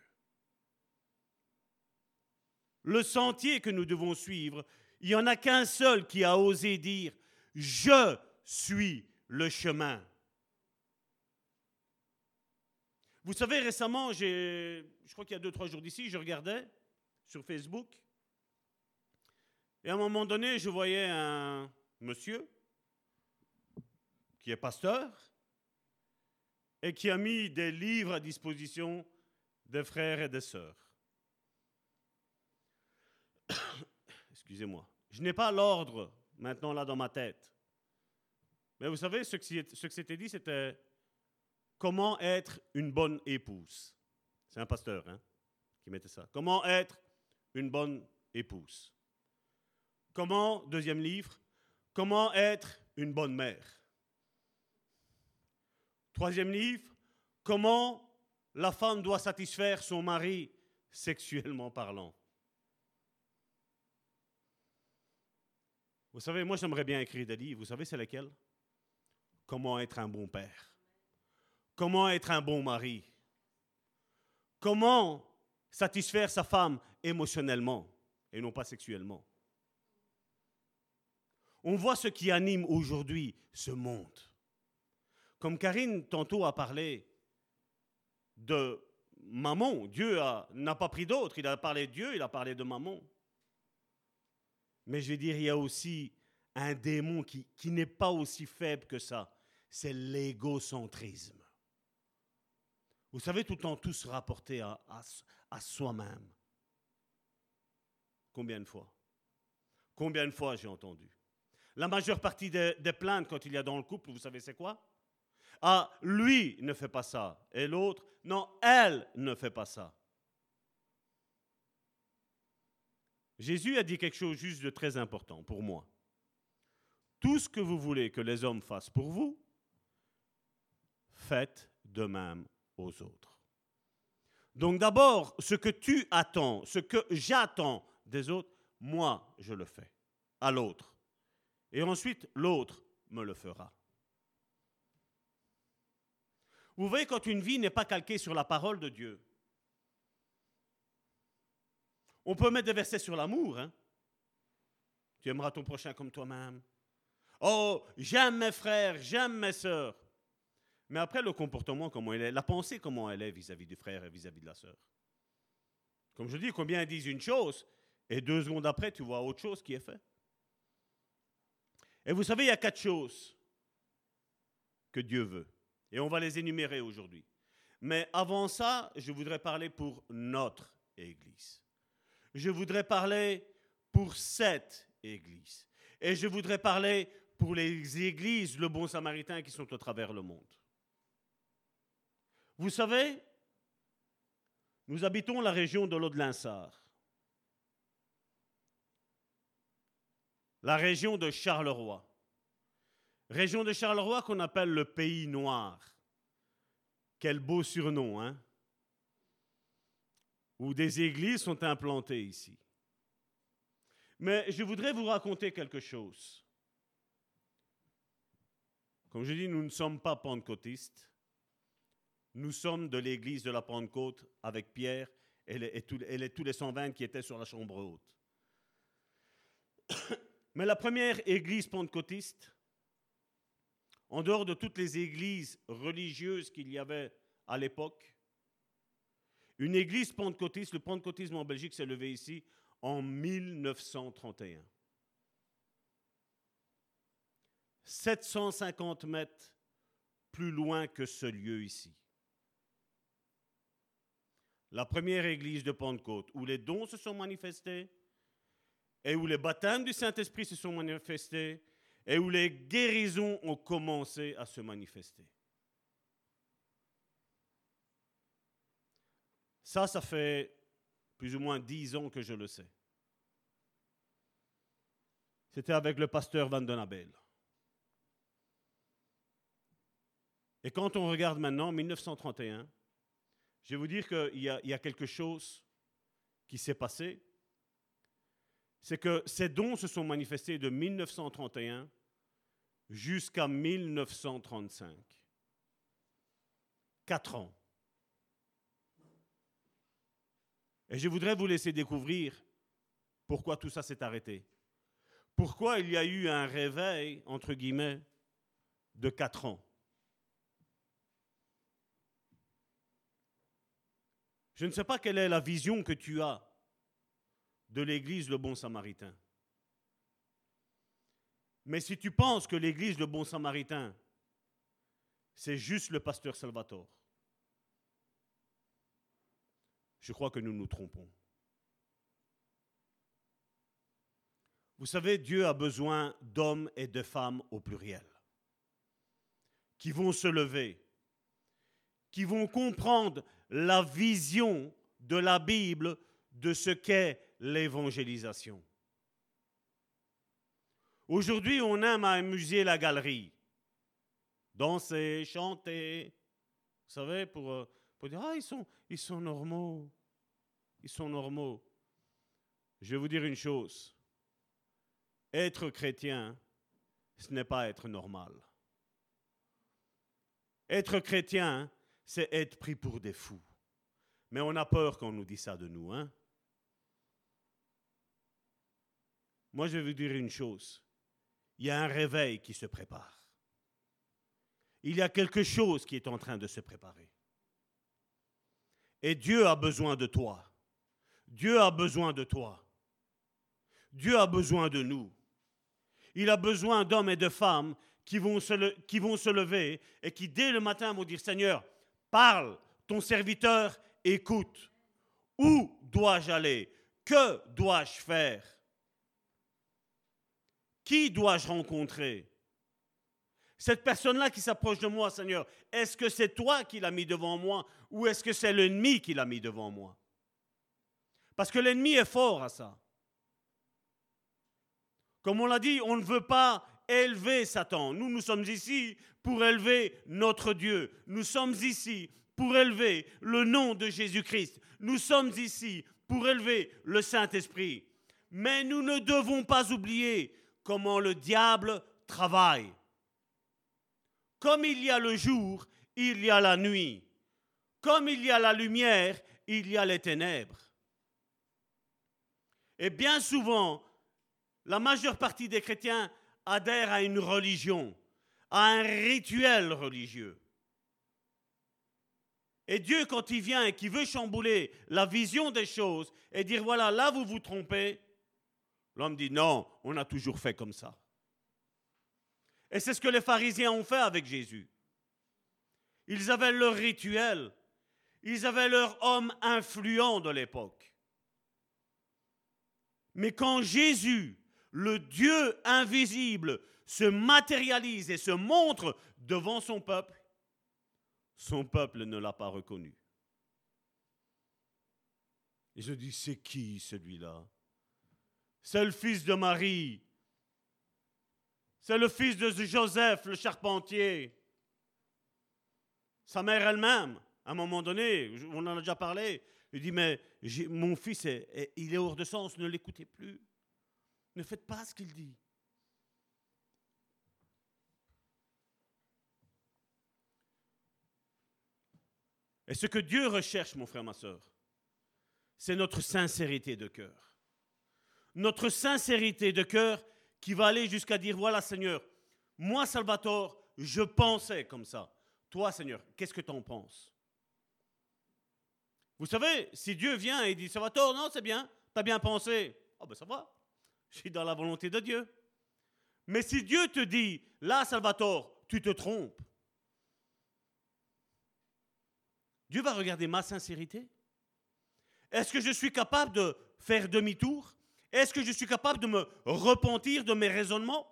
Le sentier que nous devons suivre, il n'y en a qu'un seul qui a osé dire Je suis le chemin. Vous savez, récemment, je crois qu'il y a deux, trois jours d'ici, je regardais sur Facebook et à un moment donné, je voyais un monsieur qui est pasteur et qui a mis des livres à disposition des frères et des sœurs. Excusez-moi. Je n'ai pas l'ordre maintenant là dans ma tête. Mais vous savez, ce que c'était dit, c'était comment être une bonne épouse? C'est un pasteur hein, qui mettait ça. Comment être une bonne épouse? Comment, deuxième livre, comment être une bonne mère? Troisième livre, comment la femme doit satisfaire son mari sexuellement parlant? Vous savez, moi j'aimerais bien écrire des livres. Vous savez, c'est lesquels? Comment être un bon père? Comment être un bon mari? Comment satisfaire sa femme émotionnellement et non pas sexuellement? On voit ce qui anime aujourd'hui ce monde. Comme Karine tantôt a parlé de maman, Dieu n'a pas pris d'autre, il a parlé de Dieu, il a parlé de maman. Mais je vais dire, il y a aussi un démon qui n'est pas aussi faible que ça, c'est l'égocentrisme. Vous savez, tout le temps, tout se rapporter à, à, soi-même. Combien de fois? Combien de fois j'ai entendu? La majeure partie des, des plaintes quand il y a dans le couple, vous savez c'est quoi? Ah, lui ne fait pas ça. Et l'autre, non, elle ne fait pas ça. Jésus a dit quelque chose juste de très important pour moi. Tout ce que vous voulez que les hommes fassent pour vous, faites de même aux autres. Donc d'abord, ce que tu attends, ce que j'attends des autres, moi, je le fais à l'autre. Et ensuite, l'autre me le fera. Vous voyez, quand une vie n'est pas calquée sur la parole de Dieu, on peut mettre des versets sur l'amour. Hein? Tu aimeras ton prochain comme toi-même. Oh, j'aime mes frères, j'aime mes sœurs. Mais après, le comportement, comment il est, la pensée, comment elle est vis-à-vis du frère et vis-à-vis de la sœur. Comme je dis, combien ils disent une chose, et deux secondes après, tu vois autre chose qui est fait. Et vous savez, il y a quatre choses que Dieu veut. Et on va les énumérer aujourd'hui. Mais avant ça, je voudrais parler pour notre Église. Je voudrais parler pour cette Église. Et je voudrais parler pour les églises, le bon samaritain qui sont au travers le monde. Vous savez, nous habitons la région de l'Aude-Linsard, la région de Charleroi. Région de Charleroi qu'on appelle le pays noir. Quel beau surnom, hein? Où des églises sont implantées ici. Mais je voudrais vous raconter quelque chose. Comme je dis, nous ne sommes pas pentecôtistes. Nous sommes de l'église de la Pentecôte avec Pierre et, et tous les 120 qui étaient sur la chambre haute. Mais la première église pentecôtiste, en dehors de toutes les églises religieuses qu'il y avait à l'époque, une église pentecôtiste, le pentecôtisme en Belgique s'est levé ici en 1931. 750 mètres plus loin que ce lieu ici. La première église de Pentecôte, où les dons se sont manifestés, et où les baptêmes du Saint-Esprit se sont manifestés, et où les guérisons ont commencé à se manifester. Ça, ça fait plus ou moins dix ans que je le sais. C'était avec le pasteur Van Den. Et quand on regarde maintenant, 1931, je vais vous dire qu'il y, a quelque chose qui s'est passé. C'est que ces dons se sont manifestés de 1931 jusqu'à 1935. Quatre ans. Et je voudrais vous laisser découvrir pourquoi tout ça s'est arrêté. Pourquoi il y a eu un réveil, entre guillemets, de quatre ans. Je ne sais pas quelle est la vision que tu as de l'Église le bon samaritain. Mais si tu penses que l'Église le bon samaritain, c'est juste le pasteur Salvatore, je crois que nous nous trompons. Vous savez, Dieu a besoin d'hommes et de femmes au pluriel, qui vont se lever, qui vont comprendre la vision de la Bible de ce qu'est l'évangélisation. Aujourd'hui, on aime amuser la galerie. Danser, chanter. Vous savez, pour, euh, pour dire, ah, ils sont, ils sont normaux. Ils sont normaux. Je vais vous dire une chose. Être chrétien, ce n'est pas être normal. Être chrétien, c'est être pris pour des fous. Mais on a peur quand on nous dit ça de nous. Hein? Moi, je vais vous dire une chose. Il y a un réveil qui se prépare. Il y a quelque chose qui est en train de se préparer. Et Dieu a besoin de toi. Dieu a besoin de toi. Dieu a besoin de nous. Il a besoin d'hommes et de femmes qui vont, se qui vont se lever et qui dès le matin vont dire Seigneur, parle, ton serviteur écoute. Où dois-je aller? Que dois-je faire? Qui dois-je rencontrer? Cette personne-là qui s'approche de moi, Seigneur, est-ce que c'est toi qui l'as mis devant moi ou est-ce que c'est l'ennemi qui l'a mis devant moi? Parce que l'ennemi est fort à ça. Comme on l'a dit, on ne veut pas élever Satan. Nous, nous sommes ici pour élever notre Dieu. Nous sommes ici pour élever le nom de Jésus-Christ. Nous sommes ici pour élever le Saint-Esprit. Mais nous ne devons pas oublier comment le diable travaille. Comme il y a le jour, il y a la nuit. Comme il y a la lumière, il y a les ténèbres. Et bien souvent, la majeure partie des chrétiens adhèrent à une religion, à un rituel religieux. Et Dieu, quand il vient et qu'il veut chambouler la vision des choses et dire, voilà, là vous vous trompez, l'homme dit, non, on a toujours fait comme ça. Et c'est ce que les pharisiens ont fait avec Jésus. Ils avaient leur rituel, ils avaient leur homme influent de l'époque. Mais quand Jésus, le Dieu invisible, se matérialise et se montre devant son peuple, son peuple ne l'a pas reconnu. Et je dis, c'est qui celui-là? C'est le fils de Marie. C'est le fils de Joseph, le charpentier. Sa mère elle-même, à un moment donné, on en a déjà parlé, il dit, mais mon fils, il est hors de sens, ne l'écoutez plus. Ne faites pas ce qu'il dit. Et ce que Dieu recherche, mon frère, ma soeur, c'est notre sincérité de cœur. Notre sincérité de cœur qui va aller jusqu'à dire, voilà Seigneur, moi Salvatore, je pensais comme ça. Toi Seigneur, qu'est-ce que tu en penses? Vous savez, si Dieu vient et dit, Salvatore, non, c'est bien, tu as bien pensé, oh ben ça va, je suis dans la volonté de Dieu. Mais si Dieu te dit, là Salvatore, tu te trompes, Dieu va regarder ma sincérité. Est-ce que je suis capable de faire demi-tour? Est-ce que je suis capable de me repentir de mes raisonnements?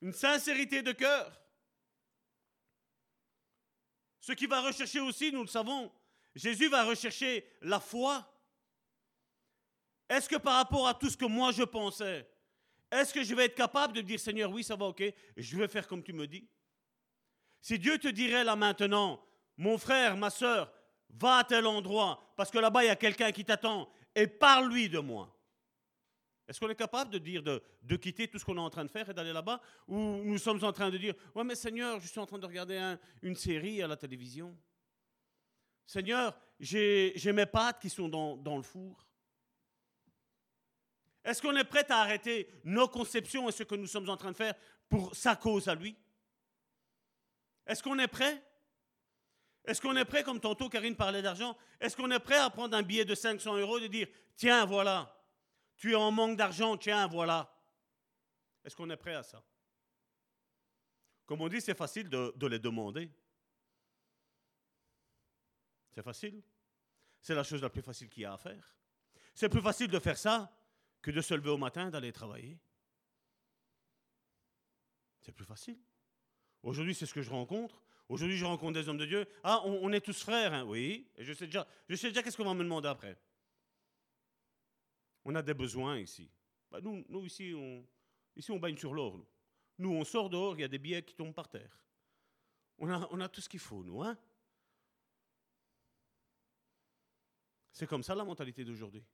Une sincérité de cœur. Ce qui va rechercher aussi, nous le savons, Jésus va rechercher la foi. Est-ce que par rapport à tout ce que moi je pensais, est-ce que je vais être capable de dire Seigneur, oui, ça va, ok, je vais faire comme tu me dis? Si Dieu te dirait là maintenant, mon frère, ma soeur, va à tel endroit, parce que là-bas, il y a quelqu'un qui t'attend, et parle-lui de moi. Est-ce qu'on est capable de dire de, quitter tout ce qu'on est en train de faire et d'aller là-bas? Ou nous sommes en train de dire, ouais mais Seigneur, je suis en train de regarder une série à la télévision. Seigneur, j'ai mes pâtes qui sont dans, dans le four. Est-ce qu'on est prêt à arrêter nos conceptions et ce que nous sommes en train de faire pour sa cause à lui? Est-ce qu'on est prêt? Est-ce qu'on est prêt, comme tantôt Karine parlait d'argent, est-ce qu'on est prêt à prendre un billet de 500 euros et dire, tiens, voilà, tu es en manque d'argent, tiens, voilà. Est-ce qu'on est prêt à ça? Comme on dit, c'est facile de, de les demander. C'est facile. C'est la chose la plus facile qu'il y a à faire. C'est plus facile de faire ça que de se lever au matin, d'aller travailler. C'est plus facile. Aujourd'hui, c'est ce que je rencontre. Aujourd'hui, je rencontre des hommes de Dieu. Ah, on, est tous frères, hein. oui. Et je sais déjà, je sais déjà qu'est-ce qu'on va me demander après. On a des besoins ici. Bah, nous, ici, on, ici, on baigne sur l'or. Nous. nous, on sort dehors, il y a des billets qui tombent par terre. On a, on a tout ce qu'il faut, nous. Hein C'est comme ça la mentalité d'aujourd'hui.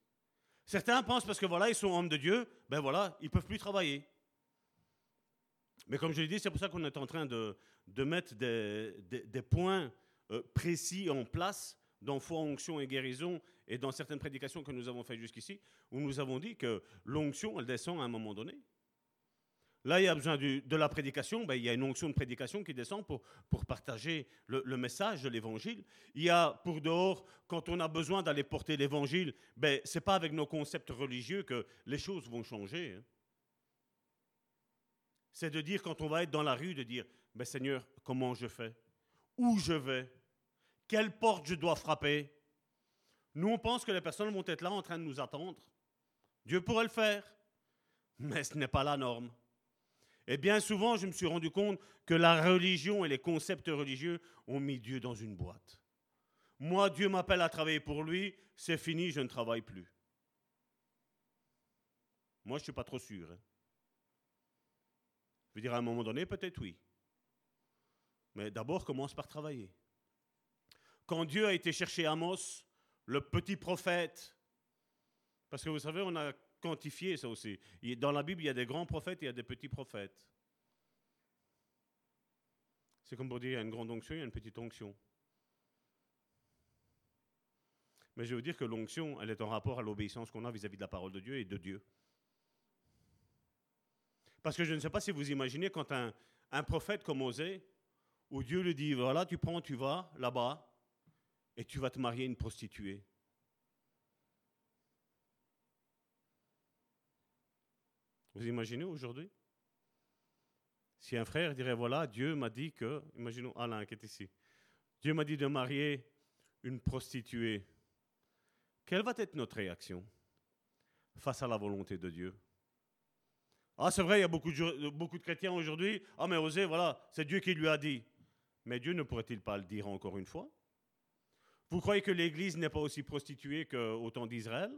Certains pensent parce que voilà, ils sont hommes de Dieu, ben voilà, ils peuvent plus travailler. Mais comme je l'ai dit, c'est pour ça qu'on est en train de, mettre des points euh, précis en place dans foi, onction et guérison et dans certaines prédications que nous avons faites jusqu'ici, où nous avons dit que l'onction, elle descend à un moment donné. Là, il y a besoin de la prédication. Ben, il y a une onction de prédication qui descend pour, partager le, le message de l'évangile. Il y a pour dehors, quand on a besoin d'aller porter l'évangile, ben, ce n'est pas avec nos concepts religieux que les choses vont changer. hein. C'est de dire, quand on va être dans la rue, de dire ben, Seigneur, comment je fais? Où je vais? Quelle porte je dois frapper? Nous, on pense que les personnes vont être là en train de nous attendre. Dieu pourrait le faire, mais ce n'est pas la norme. Et bien souvent, je me suis rendu compte que la religion et les concepts religieux ont mis Dieu dans une boîte. Moi, Dieu m'appelle à travailler pour lui, c'est fini, je ne travaille plus. Moi, je ne suis pas trop sûr. hein. Je veux dire, à un moment donné, peut-être oui. Mais d'abord, commence par travailler. Quand Dieu a été chercher Amos, le petit prophète, parce que vous savez, on a quantifié ça aussi. Dans la Bible, il y a des grands prophètes et il y a des petits prophètes. C'est comme pour dire, il y a une grande onction, il une petite onction. Mais je veux dire que l'onction, elle est en rapport à l'obéissance qu'on a vis-à-vis de la parole de Dieu et de Dieu. Parce que je ne sais pas si vous imaginez quand un, prophète comme Osée, où Dieu lui dit, voilà, tu prends, tu vas là-bas, et tu vas te marier une prostituée. Vous imaginez aujourd'hui? Si un frère dirait, voilà, Dieu m'a dit que, imaginons Alain qui est ici, Dieu m'a dit de marier une prostituée, quelle va être notre réaction face à la volonté de Dieu? Ah, c'est vrai, il y a beaucoup de, chrétiens aujourd'hui, ah mais osez, voilà, c'est Dieu qui lui a dit. Mais Dieu ne pourrait-il pas le dire encore une fois? Vous croyez que l'Église n'est pas aussi prostituée qu'au temps d'Israël?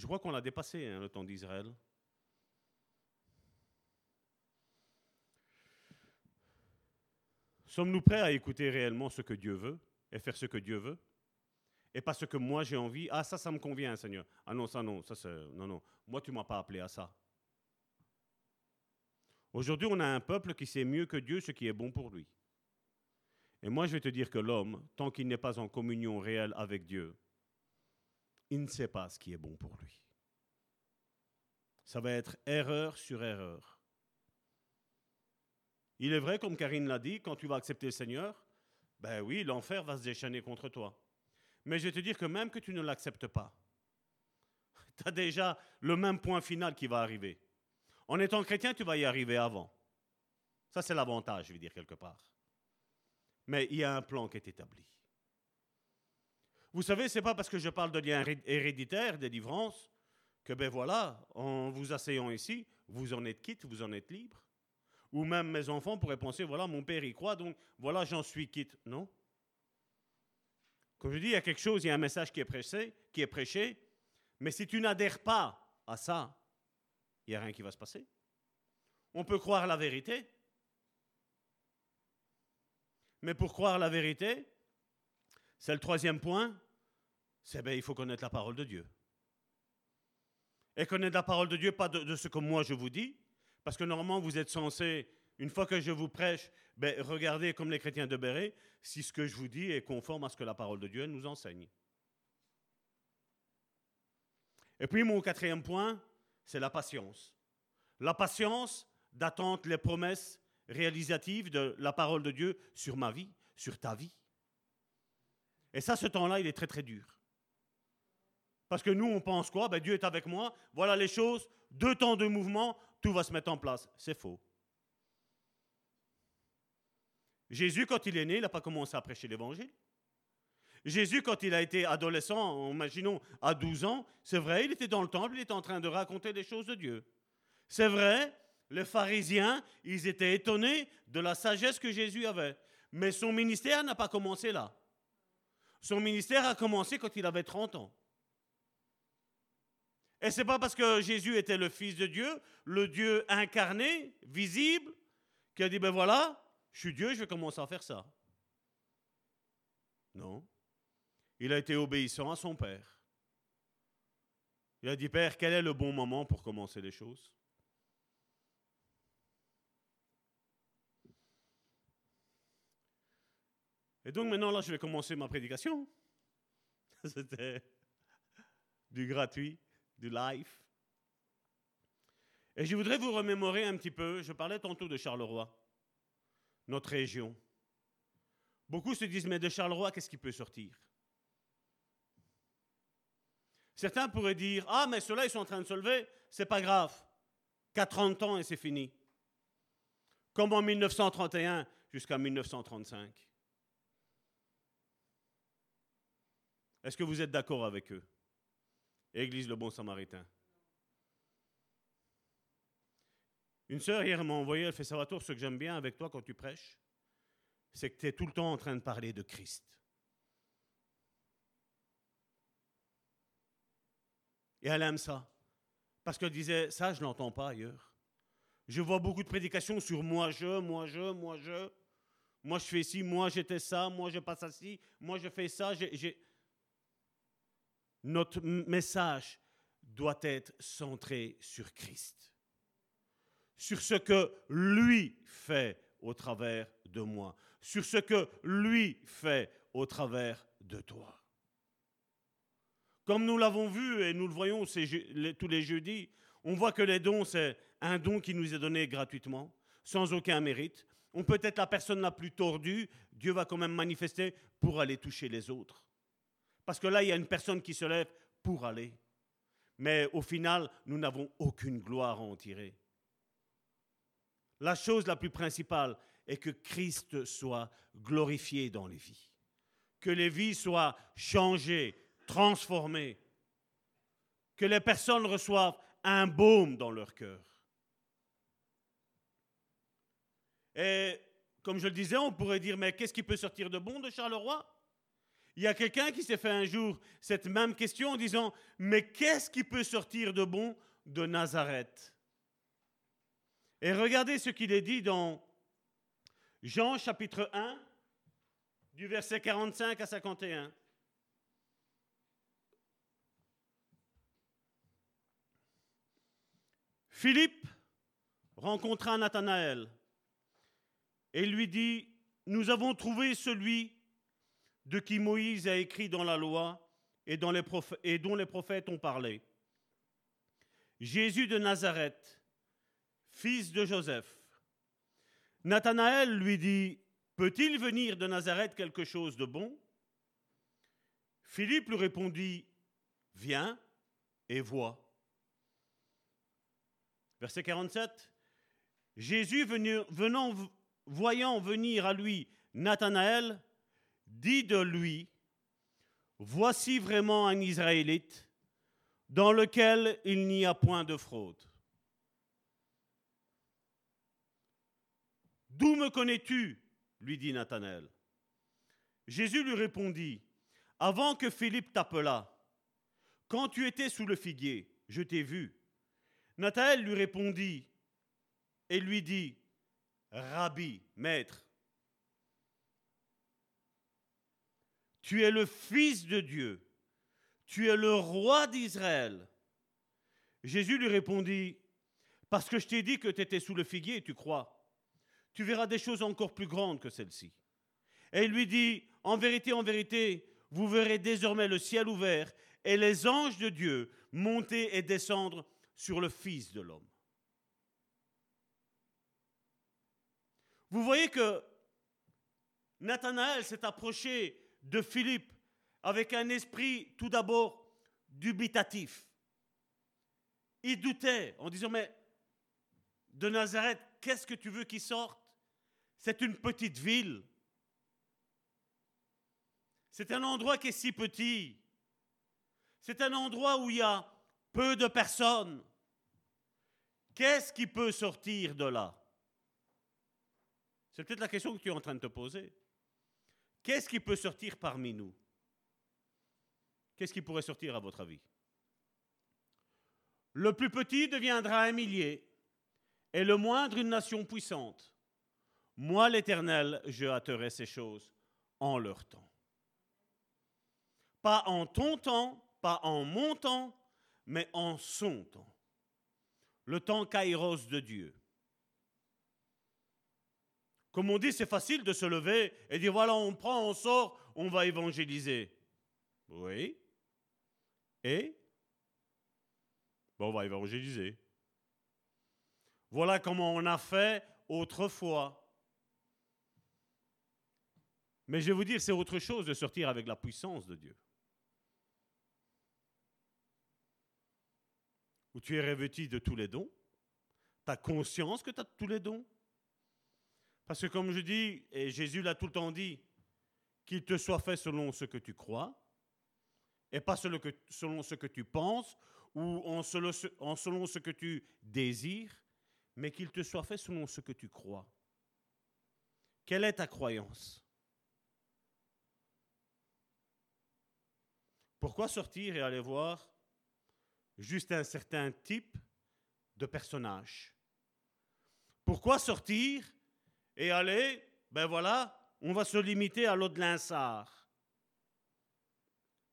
Je crois qu'on l'a dépassé, hein, le temps d'Israël. Sommes-nous prêts à écouter réellement ce que Dieu veut et faire ce que Dieu veut? Et pas ce que moi j'ai envie? Ah, ça, ça me convient, Seigneur. Ah non, ça, non, ça, c'est. Non, non. Moi, tu m'as pas appelé à ça. Aujourd'hui, on a un peuple qui sait mieux que Dieu ce qui est bon pour lui. Et moi, je vais te dire que l'homme, tant qu'il n'est pas en communion réelle avec Dieu, il ne sait pas ce qui est bon pour lui. Ça va être erreur sur erreur. Il est vrai, comme Karine l'a dit, quand tu vas accepter le Seigneur, ben oui, l'enfer va se déchaîner contre toi. Mais je vais te dire que même que tu ne l'acceptes pas, tu as déjà le même point final qui va arriver. En étant chrétien, tu vas y arriver avant. Ça, c'est l'avantage, je veux dire, quelque part. Mais il y a un plan qui est établi. Vous savez, ce n'est pas parce que je parle de lien héré- héréditaire, des livrances, que ben voilà, en vous asseyant ici, vous en êtes quitte, vous en êtes libre. Ou même mes enfants pourraient penser, voilà, mon père y croit, donc voilà, j'en suis quitte. Non. Comme je dis, il y a quelque chose, il y a un message qui est prêché, qui est prêché, mais si tu n'adhères pas à ça, il n'y a rien qui va se passer. On peut croire la vérité, mais pour croire la vérité, c'est le troisième point, c'est ben, il faut connaître la parole de Dieu. Et connaître la parole de Dieu, pas de, ce que moi je vous dis, parce que normalement vous êtes censé, une fois que je vous prêche, ben, regardez comme les chrétiens de Béret, si ce que je vous dis est conforme à ce que la parole de Dieu nous enseigne. Et puis mon quatrième point, c'est la patience. La patience d'attendre les promesses réalisatives de la parole de Dieu sur ma vie, sur ta vie. Et ça, ce temps-là, il est très très dur. Parce que nous, on pense quoi? Ben, Dieu est avec moi, voilà les choses, deux temps de mouvement, tout va se mettre en place. C'est faux. Jésus, quand il est né, il n'a pas commencé à prêcher l'évangile. Jésus, quand il a été adolescent, imaginons à 12 ans, c'est vrai, il était dans le temple, il était en train de raconter les choses de Dieu. C'est vrai, les pharisiens, ils étaient étonnés de la sagesse que Jésus avait. Mais son ministère n'a pas commencé là. Son ministère a commencé quand il avait 30 ans. Et c'est pas parce que Jésus était le Fils de Dieu, le Dieu incarné, visible, qu'il a dit, ben voilà, je suis Dieu, je vais commencer à faire ça. Non. Il a été obéissant à son Père. Il a dit, Père, quel est le bon moment pour commencer les choses? Et donc maintenant, là, je vais commencer ma prédication. C'était du gratuit, du live. Et je voudrais vous remémorer un petit peu, je parlais tantôt de Charleroi, notre région. Beaucoup se disent, mais de Charleroi, qu'est-ce qui peut sortir? Certains pourraient dire, ah, mais ceux-là, ils sont en train de se lever, c'est pas grave. 40 ans et c'est fini. Comme en 1931 jusqu'à 1935. Est-ce que vous êtes d'accord avec eux? Église le bon samaritain. Une sœur hier m'a envoyé, elle fait Salvatore, ce que j'aime bien avec toi quand tu prêches, c'est que tu es tout le temps en train de parler de Christ. Et elle aime ça. Parce qu'elle disait, ça, je l'entends pas ailleurs. Je vois beaucoup de prédications sur moi, je, moi, je, moi, je. Moi, je fais ci, moi, j'étais ça, moi, je passe ci, moi, je fais ça. J'ai, notre message doit être centré sur Christ, sur ce que lui fait au travers de moi, sur ce que lui fait au travers de toi. Comme nous l'avons vu et nous le voyons tous les jeudis, on voit que les dons, c'est un don qui nous est donné gratuitement, sans aucun mérite. On peut être la personne la plus tordue, Dieu va quand même manifester pour aller toucher les autres. Parce que là, il y a une personne qui se lève pour aller. Mais au final, nous n'avons aucune gloire à en tirer. La chose la plus principale est que Christ soit glorifié dans les vies. Que les vies soient changées, transformées. Que les personnes reçoivent un baume dans leur cœur. Et comme je le disais, on pourrait dire, mais qu'est-ce qui peut sortir de bon de Charleroi? Il y a quelqu'un qui s'est fait un jour cette même question en disant, mais qu'est-ce qui peut sortir de bon de Nazareth? Et regardez ce qu'il est dit dans Jean chapitre 1, du verset 45 à 51. Philippe rencontra Nathanaël et lui dit, nous avons trouvé celui de qui Moïse a écrit dans la loi et, dont les prophètes ont parlé. Jésus de Nazareth, fils de Joseph. Nathanaël lui dit, Peut-il venir de Nazareth quelque chose de bon? Philippe lui répondit, Viens et vois. Verset 47. Jésus venant, voyant venir à lui Nathanaël, dit de lui, Voici vraiment un Israélite dans lequel il n'y a point de fraude. D'où me connais-tu? lui dit Nathanaël. Jésus lui répondit, Avant que Philippe t'appelât, quand tu étais sous le figuier, je t'ai vu. Nathanaël lui répondit et lui dit, Rabbi, maître, Tu es le Fils de Dieu. Tu es le roi d'Israël. Jésus lui répondit, Parce que je t'ai dit que tu étais sous le figuier tu crois. Tu verras des choses encore plus grandes que celles-ci. Et il lui dit, En vérité, en vérité, vous verrez désormais le ciel ouvert et les anges de Dieu monter et descendre sur le Fils de l'homme. Vous voyez que Nathanaël s'est approché de Philippe avec un esprit tout d'abord dubitatif. Il doutait en disant, mais de Nazareth, qu'est-ce que tu veux qu'il sorte? C'est une petite ville. C'est un endroit qui est si petit. C'est un endroit où il y a peu de personnes. Qu'est-ce qui peut sortir de là? C'est peut-être la question que tu es en train de te poser. Qu'est-ce qui peut sortir parmi nous? Qu'est-ce qui pourrait sortir à votre avis? Le plus petit deviendra un millier, et le moindre une nation puissante. Moi, l'Éternel, je hâterai ces choses en leur temps. Pas en ton temps, pas en mon temps, mais en son temps. Le temps kairos de Dieu. Comme on dit, c'est facile de se lever et dire voilà, on prend, on sort, on va évangéliser. Oui. Et? Bon, On va évangéliser. Voilà comment on a fait autrefois. Mais je vais vous dire, c'est autre chose de sortir avec la puissance de Dieu. Où tu es revêtu de tous les dons. Tu conscience que tu as tous les dons. Parce que comme je dis, et Jésus l'a tout le temps dit, qu'il te soit fait selon ce que tu crois, et pas selon, ce que tu penses, ou en selon, ce que tu désires, mais qu'il te soit fait selon ce que tu crois. Quelle est ta croyance? Pourquoi sortir et aller voir juste un certain type de personnage? Pourquoi sortir et aller, ben voilà, on va se limiter à l'eau de l'insart.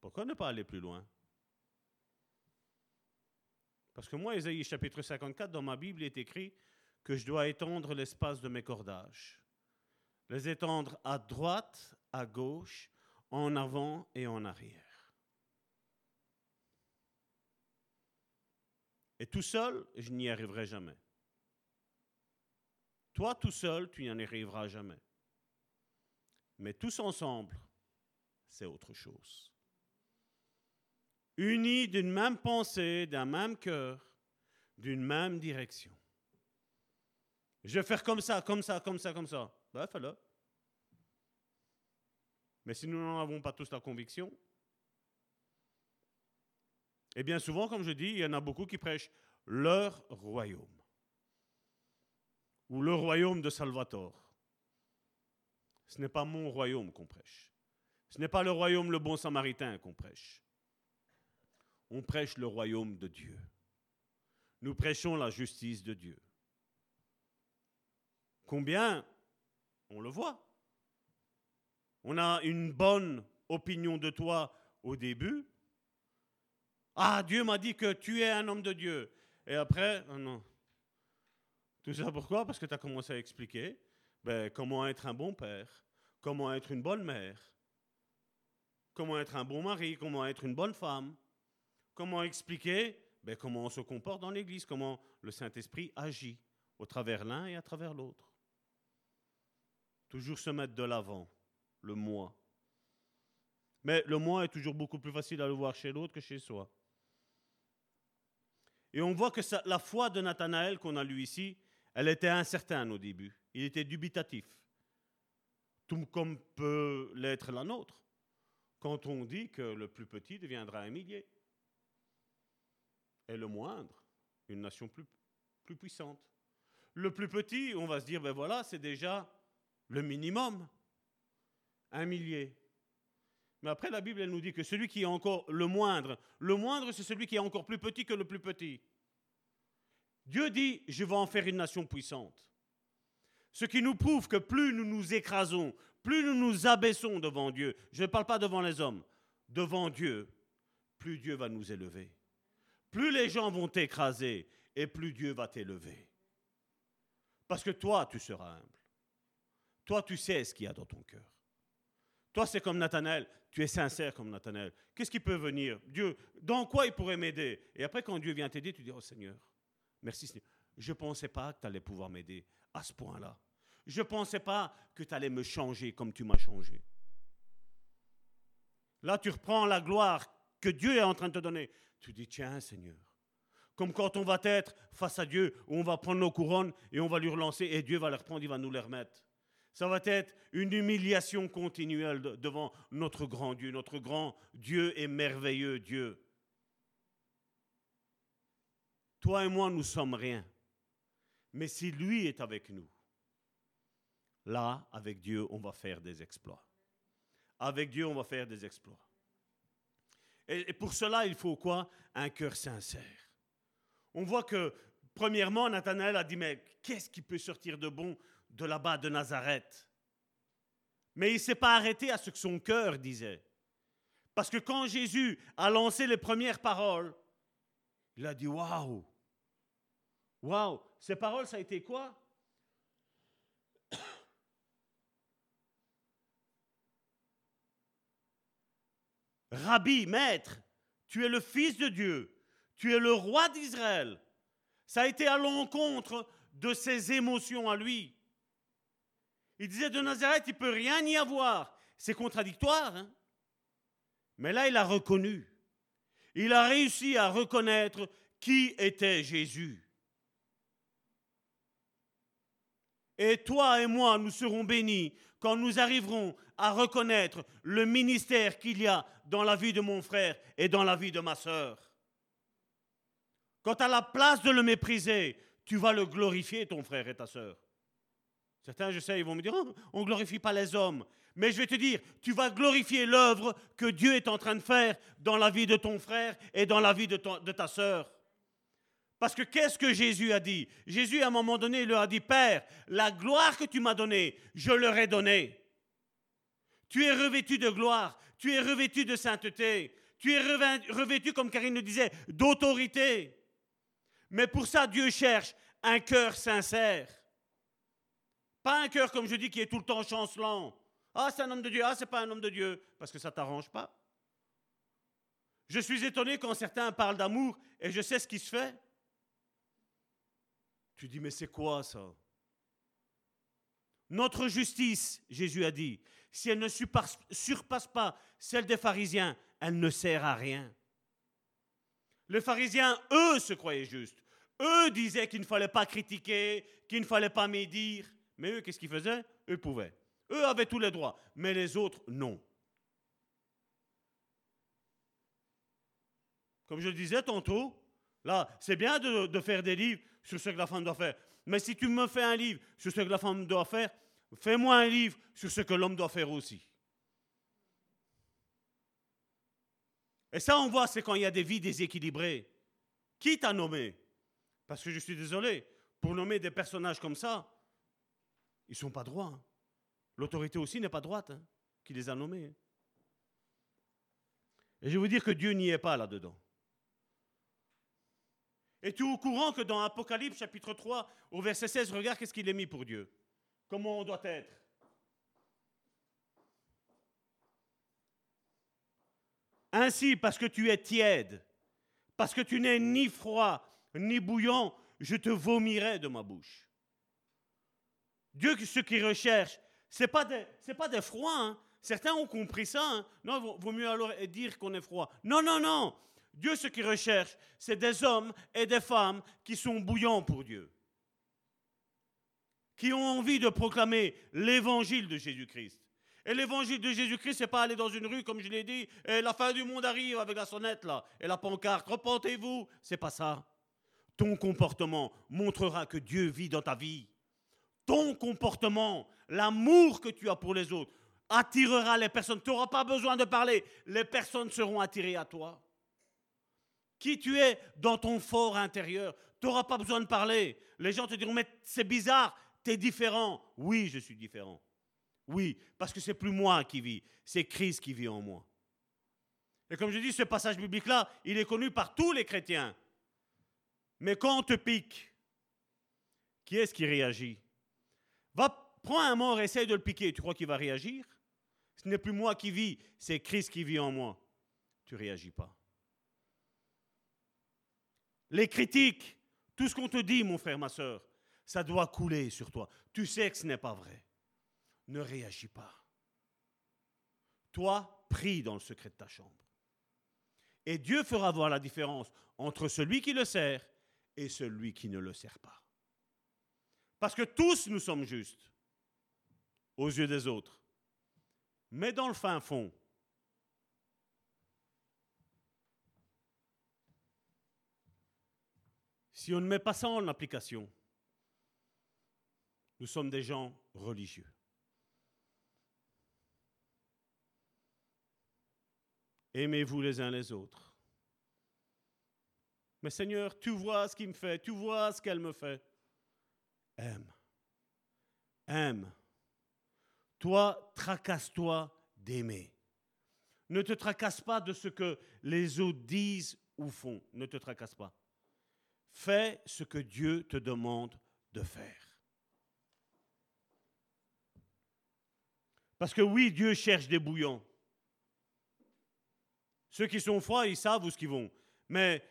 Pourquoi ne pas aller plus loin? Parce que moi, Ésaïe chapitre 54, dans ma Bible, il est écrit que je dois étendre l'espace de mes cordages. Les étendre à droite, à gauche, en avant et en arrière. Et tout seul, je n'y arriverai jamais. Toi tout seul, tu n'y arriveras jamais. Mais tous ensemble, c'est autre chose. Unis d'une même pensée, d'un même cœur, d'une même direction. Je vais faire comme ça, comme ça, comme ça, comme ça. Ben, fais-le. Mais si nous n'en avons pas tous la conviction, et bien souvent, comme je dis, il y en a beaucoup qui prêchent leur royaume ou le royaume de Salvatore. Ce n'est pas mon royaume qu'on prêche. Ce n'est pas le royaume le bon samaritain qu'on prêche. On prêche le royaume de Dieu. Nous prêchons la justice de Dieu. Combien? On le voit. On a une bonne opinion de toi au début. Ah, Dieu m'a dit que tu es un homme de Dieu. Et après, non, tout ça pourquoi? Parce que tu as commencé à expliquer ben, comment être un bon père, comment être une bonne mère, comment être un bon mari, comment être une bonne femme, comment expliquer ben, comment on se comporte dans l'Église, comment le Saint-Esprit agit au travers l'un et à travers l'autre. Toujours se mettre de l'avant, le moi. Mais le moi est toujours beaucoup plus facile à le voir chez l'autre que chez soi. Et on voit que la foi de Nathanaël qu'on a lu ici, elle était incertaine au début. Il était dubitatif. Tout comme peut l'être la nôtre. Quand on dit que le plus petit deviendra un millier. Et le moindre, une nation plus, puissante. Le plus petit, on va se dire, ben voilà, c'est déjà le minimum. Un millier. Mais après, la Bible, elle nous dit que celui qui est encore le moindre, le moindre, c'est celui qui est encore plus petit que le plus petit. Dieu dit, je vais en faire une nation puissante. Ce qui nous prouve que plus nous nous écrasons, plus nous nous abaissons devant Dieu, je ne parle pas devant les hommes, devant Dieu, plus Dieu va nous élever. Plus les gens vont t'écraser et plus Dieu va t'élever. Parce que toi, tu seras humble. Toi, tu sais ce qu'il y a dans ton cœur. Toi, c'est comme Nathanaël. Tu es sincère comme Nathanaël. Qu'est-ce qui peut venir? Dieu, dans quoi il pourrait m'aider? Et après, quand Dieu vient t'aider, tu dis, oh Seigneur, Merci Seigneur. Je ne pensais pas que tu allais pouvoir m'aider à ce point-là. Je ne pensais pas que tu allais me changer comme tu m'as changé. Là, tu reprends la gloire que Dieu est en train de te donner. Tu dis, tiens Seigneur, comme quand on va être face à Dieu, où on va prendre nos couronnes et on va lui relancer et Dieu va les reprendre, il va nous les remettre. Ça va être une humiliation continuelle devant notre grand Dieu, notre grand Dieu et merveilleux Dieu. Toi et moi, nous sommes rien. Mais si lui est avec nous, là, avec Dieu, on va faire des exploits. Avec Dieu, on va faire des exploits. Et, pour cela, il faut quoi? Un cœur sincère. on voit que, premièrement, Nathanaël a dit, mais qu'est-ce qui peut sortir de bon de là-bas, de Nazareth? Mais il ne s'est pas arrêté à ce que son cœur disait. Parce que quand Jésus a lancé les premières paroles, il a dit, waouh, waouh, ces paroles, ça a été quoi? Rabbi, maître, tu es le Fils de Dieu, tu es le roi d'Israël. Ça a été à l'encontre de ses émotions à lui. Il disait de Nazareth, il ne peut rien y avoir. C'est contradictoire. Hein. Mais là, il a reconnu. Il a réussi à reconnaître qui était Jésus. Et toi et moi, nous serons bénis quand nous arriverons à reconnaître le ministère qu'il y a dans la vie de mon frère et dans la vie de ma sœur. Quand à la place de le mépriser, tu vas le glorifier, ton frère et ta sœur. Certains, je sais, ils vont me dire, oh, on ne glorifie pas les hommes. Mais je vais te dire, tu vas glorifier l'œuvre que Dieu est en train de faire dans la vie de ton frère et dans la vie de, de ta sœur. Parce que qu'est-ce que Jésus a dit? Jésus, à un moment donné, il leur a dit, Père, la gloire que tu m'as donnée, je leur ai donnée. Tu es revêtu de gloire, tu es revêtu de sainteté, tu es revêtu, comme Karine nous disait, d'autorité. Mais pour ça, Dieu cherche un cœur sincère. Pas un cœur, comme je dis, qui est tout le temps chancelant. Ah, c'est un homme de Dieu, ah, c'est pas un homme de Dieu, parce que ça t'arrange pas. Je suis étonné quand certains parlent d'amour et je sais ce qui se fait. Tu dis, mais c'est quoi ça? Notre justice, Jésus a dit, si elle ne surpasse pas celle des pharisiens, elle ne sert à rien. Les pharisiens, eux, se croyaient justes. Eux disaient qu'il ne fallait pas critiquer, qu'il ne fallait pas médire. Mais eux, qu'est-ce qu'ils faisaient? Eux pouvaient. Eux avaient tous les droits, mais les autres, non. Comme je le disais tantôt, là, c'est bien de, de, faire des livres sur ce que la femme doit faire. Mais si tu me fais un livre sur ce que la femme doit faire, fais-moi un livre sur ce que l'homme doit faire aussi. Et ça, on voit, c'est quand il y a des vies déséquilibrées. Qui t'a nommé? Parce que je suis désolé, pour nommer des personnages comme ça, ils ne sont pas droits. Hein. L'autorité aussi n'est pas droite, hein, qui les a nommés. Hein. Et je vous dire que Dieu n'y est pas là-dedans. Et tu au courant que dans Apocalypse chapitre 3, au verset 16, regarde qu'est-ce qu'il est mis pour Dieu? Comment on doit être? Ainsi, parce que tu es tiède, parce que tu n'es ni froid ni bouillant, je te vomirai de ma bouche. Dieu, ce qu'il recherche, ce n'est pas, des, pas des froids. Hein. Certains ont compris ça. Hein. Non, vaut mieux alors dire qu'on est froid. Non, non, non. Dieu, ce qu'il recherche, c'est des hommes et des femmes qui sont bouillants pour Dieu. Qui ont envie de proclamer l'évangile de Jésus-Christ. Et l'évangile de Jésus-Christ, c'est pas aller dans une rue, comme je l'ai dit, et la fin du monde arrive avec la sonnette là, et la pancarte, repentez-vous. C'est pas ça. Ton comportement montrera que Dieu vit dans ta vie. Ton comportement, l'amour que tu as pour les autres, attirera les personnes. Tu n'auras pas besoin de parler. Les personnes seront attirées à toi. Qui tu es dans ton fort intérieur? Tu n'auras pas besoin de parler. Les gens te diront, mais c'est bizarre, tu es différent. Oui, je suis différent. Oui, parce que c'est plus moi qui vis, c'est Christ qui vit en moi. Et comme je dis, ce passage biblique-là, il est connu par tous les chrétiens. Mais quand on te pique, qui est-ce qui réagit? Va, prends un mort, essaye de le piquer. Tu crois qu'il va réagir? Ce n'est plus moi qui vis, c'est Christ qui vit en moi. Tu réagis pas. Les critiques, tout ce qu'on te dit, mon frère, ma soeur, ça doit couler sur toi. Tu sais que ce n'est pas vrai ne réagis pas. Toi, prie dans le secret de ta chambre. Et Dieu fera voir la différence entre celui qui le sert et celui qui ne le sert pas. Parce que tous nous sommes justes aux yeux des autres. Mais dans le fin fond, si on ne met pas ça en application, nous sommes des gens religieux. Aimez-vous les uns les autres. Mais Seigneur, tu vois ce qu'il me fait, tu vois ce qu'elle me fait. Aime. Aime. Toi, tracasse-toi d'aimer. Ne te tracasse pas de ce que les autres disent ou font. Ne te tracasse pas. Fais ce que Dieu te demande de faire. Parce que oui, Dieu cherche des bouillons. Ceux qui sont froids, ils savent où ce qu'ils vont. Mais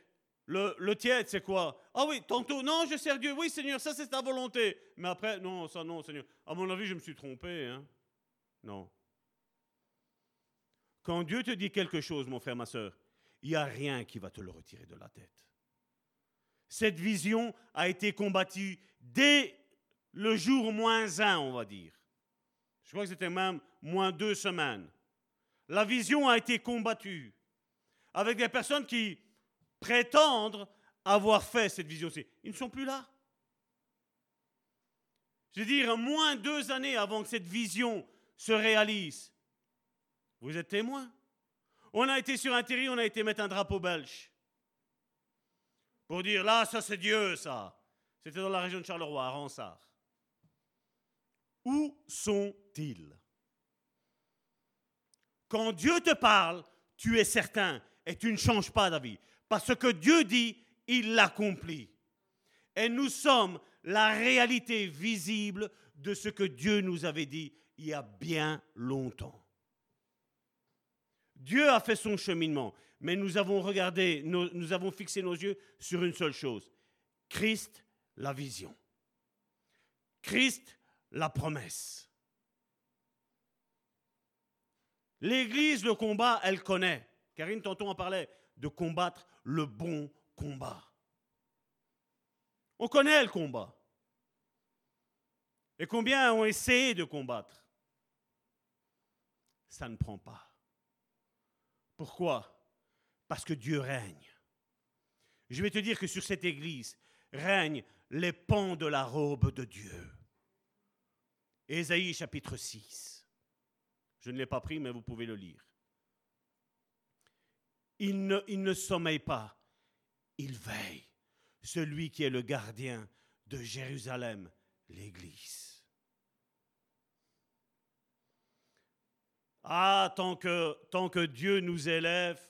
le, tiède, c'est quoi? Ah oui, tantôt, non, je sers Dieu. Oui, Seigneur, ça c'est ta volonté. Mais après, non, ça non, Seigneur. À mon avis, je me suis trompé. Hein? Non. Quand Dieu te dit quelque chose, mon frère, ma soeur, il n'y a rien qui va te le retirer de la tête. Cette vision a été combattue dès le jour moins un, on va dire. Je crois que c'était même moins deux semaines. La vision a été combattue avec des personnes qui prétendent avoir fait cette vision-ci. Ils ne sont plus là. Je veux dire, moins deux années avant que cette vision se réalise. Vous êtes témoin. On a été sur un terri, on a été mettre un drapeau belge. Pour dire, là, ça c'est Dieu, ça. C'était dans la région de Charleroi, à Ransard. Où sont-ils? Quand Dieu te parle, tu es certain et tu ne changes pas d'avis. Parce que Dieu dit, il l'accomplit. Et nous sommes la réalité visible de ce que Dieu nous avait dit il y a bien longtemps. Dieu a fait son cheminement, mais nous avons regardé, nous, avons fixé nos yeux sur une seule chose. Christ, la vision. Christ, la promesse. L'Église, le combat, elle connaît. Karine, tantôt, en parlait de combattre le bon combat. On connaît le combat. Et combien ont essayé de combattre? Ça ne prend pas. Pourquoi? Parce que Dieu règne. Je vais te dire que sur cette église règnent les pans de la robe de Dieu. Ésaïe chapitre 6. Je ne l'ai pas pris, mais vous pouvez le lire. Il ne, il ne sommeille pas, il veille. Celui qui est le gardien de Jérusalem, l'Église. Ah, tant que, tant que Dieu nous élève,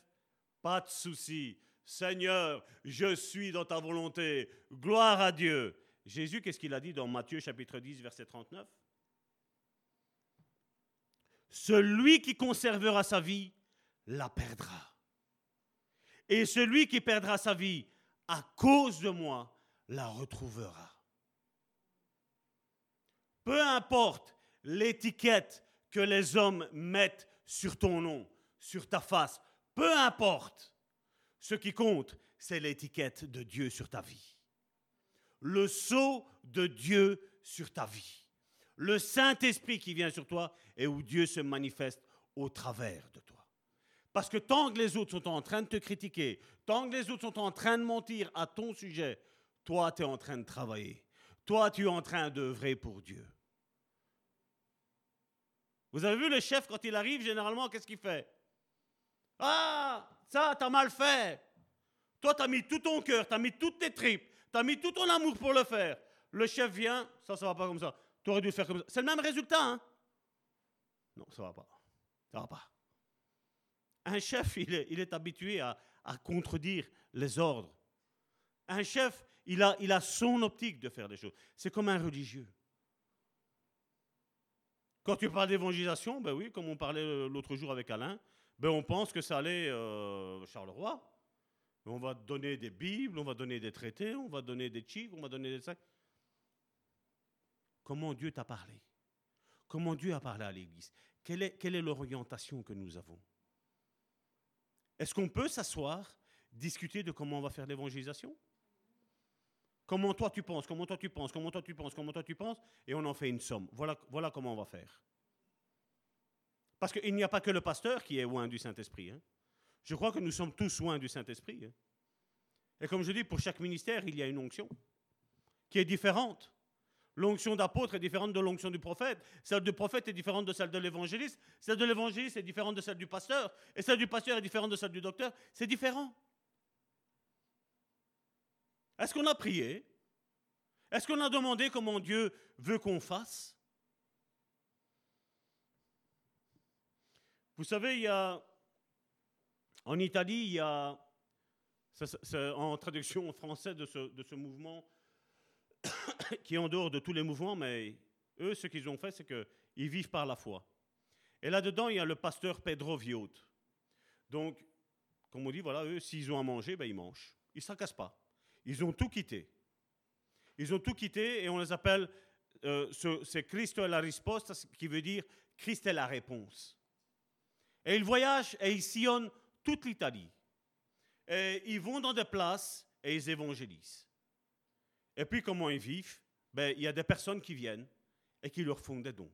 pas de souci. Seigneur, je suis dans ta volonté. Gloire à Dieu. Jésus, qu'est-ce qu'il a dit dans Matthieu chapitre 10, verset 39 Celui qui conservera sa vie la perdra. Et celui qui perdra sa vie à cause de moi la retrouvera. Peu importe l'étiquette que les hommes mettent sur ton nom, sur ta face, peu importe. Ce qui compte, c'est l'étiquette de Dieu sur ta vie. Le sceau de Dieu sur ta vie. Le Saint-Esprit qui vient sur toi et où Dieu se manifeste au travers de toi. Parce que tant que les autres sont en train de te critiquer, tant que les autres sont en train de mentir à ton sujet, toi, tu es en train de travailler. Toi, tu es en train d'œuvrer pour Dieu. Vous avez vu le chef, quand il arrive, généralement, qu'est-ce qu'il fait? Ah, ça, t'as mal fait. Toi, t'as mis tout ton cœur, t'as mis toutes tes tripes, t'as mis tout ton amour pour le faire. Le chef vient, ça, ça va pas comme ça. Tu aurais dû le faire comme ça. C'est le même résultat, hein Non, ça va pas. Ça va pas. Un chef, il est, il habitué à, contredire les ordres. Un chef, il a, son optique de faire des choses. C'est comme un religieux. Quand tu parles d'évangélisation, ben oui, comme on parlait euh, l'autre jour avec Alain, ben on pense que ça allait euh, Charleroi. On va donner des Bibles, on va donner des traités, on va donner des chiffres, on va donner des sacs. Comment Dieu t'a parlé? Comment Dieu a parlé à l'Église? Quelle est, quelle est l'orientation que nous avons? Est-ce qu'on peut s'asseoir, discuter de comment on va faire l'évangélisation? Comment toi tu penses, comment toi tu penses, comment toi tu penses, comment toi tu penses, et on en fait une somme. Voilà, voilà comment on va faire. Parce qu'il n'y a pas que le pasteur qui est loin du Saint-Esprit. Hein. Je crois que nous sommes tous loin du Saint-Esprit. Hein. Et comme je dis, pour chaque ministère, il y a une onction qui est différente. L'onction d'apôtre est différente de l'onction du prophète. Celle du prophète est différente de celle de l'évangéliste. Celle de l'évangéliste est différente de celle du pasteur. Et celle du pasteur est différente de celle du docteur. C'est différent. Est-ce qu'on a prié? Est-ce qu'on a demandé comment Dieu veut qu'on fasse? Vous savez, en Italie, il y a, en traduction en français de ce, mouvement, qui est en dehors de tous les mouvements, mais eux, ce qu'ils ont fait, c'est qu'ils vivent par la foi. Et là-dedans, il y a le pasteur Pedro Viot. Donc, comme on dit, voilà, eux, s'ils ont à manger, ben, ils mangent. Ils ne s'en pas. Ils ont tout quitté. Ils ont tout quitté et on les appelle, euh, c'est Christ est la risposta, qui veut dire Christ est la réponse. Et ils voyagent et ils sillonnent toute l'Italie. Et ils vont dans des places et ils évangélisent. Et puis comment ils vivent? Ben, Il y a des personnes qui viennent et qui leur font des dons.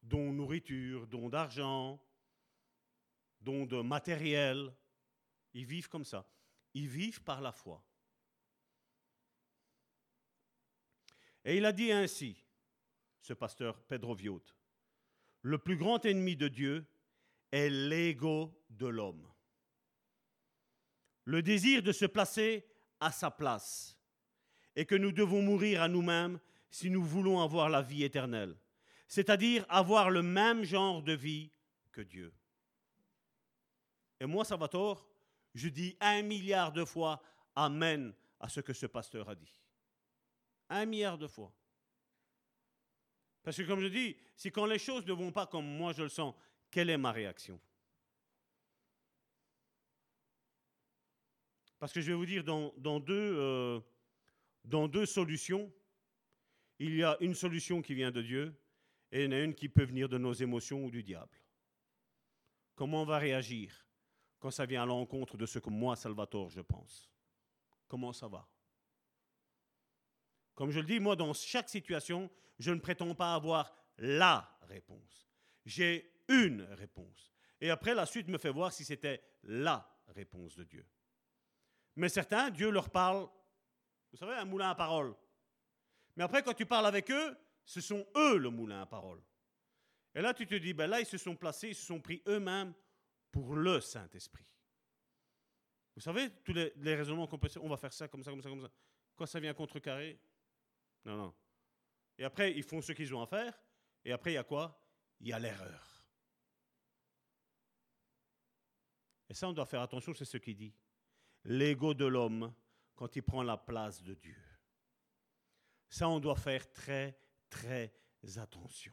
Dons nourriture, dons d'argent, dons de matériel. Ils vivent comme ça. Ils vivent par la foi. Et il a dit ainsi, ce pasteur Pedro Viot, le plus grand ennemi de Dieu est l'ego de l'homme. Le désir de se placer à sa place et que nous devons mourir à nous-mêmes si nous voulons avoir la vie éternelle, c'est-à-dire avoir le même genre de vie que Dieu. Et moi, Salvatore, je dis un milliard de fois Amen à ce que ce pasteur a dit. Un milliard de fois. Parce que comme je dis, si quand les choses ne vont pas comme moi je le sens, quelle est ma réaction? Parce que je vais vous dire, dans, deux, euh, dans deux solutions, il y a une solution qui vient de Dieu et une qui peut venir de nos émotions ou du diable. Comment on va réagir quand ça vient à l'encontre de ce que moi, Salvatore, je pense? Comment ça va? Comme je le dis, moi, dans chaque situation, je ne prétends pas avoir la réponse. J'ai une réponse. Et après, la suite me fait voir si c'était la réponse de Dieu. Mais certains, Dieu leur parle, vous savez, un moulin à parole. Mais après, quand tu parles avec eux, ce sont eux le moulin à parole. Et là, tu te dis, ben là, ils se sont placés, ils se sont pris eux-mêmes pour le Saint-Esprit. Vous savez, tous les, raisonnements qu'on peut on va faire ça, comme ça, comme ça, comme ça. Quand ça vient contrecarrer, non, non. Et après, ils font ce qu'ils ont à faire. Et après, il y a quoi? Il y a l'erreur. Et ça, on doit faire attention, c'est ce qu'il dit. L'ego de l'homme, quand il prend la place de Dieu. Ça, on doit faire très, très attention.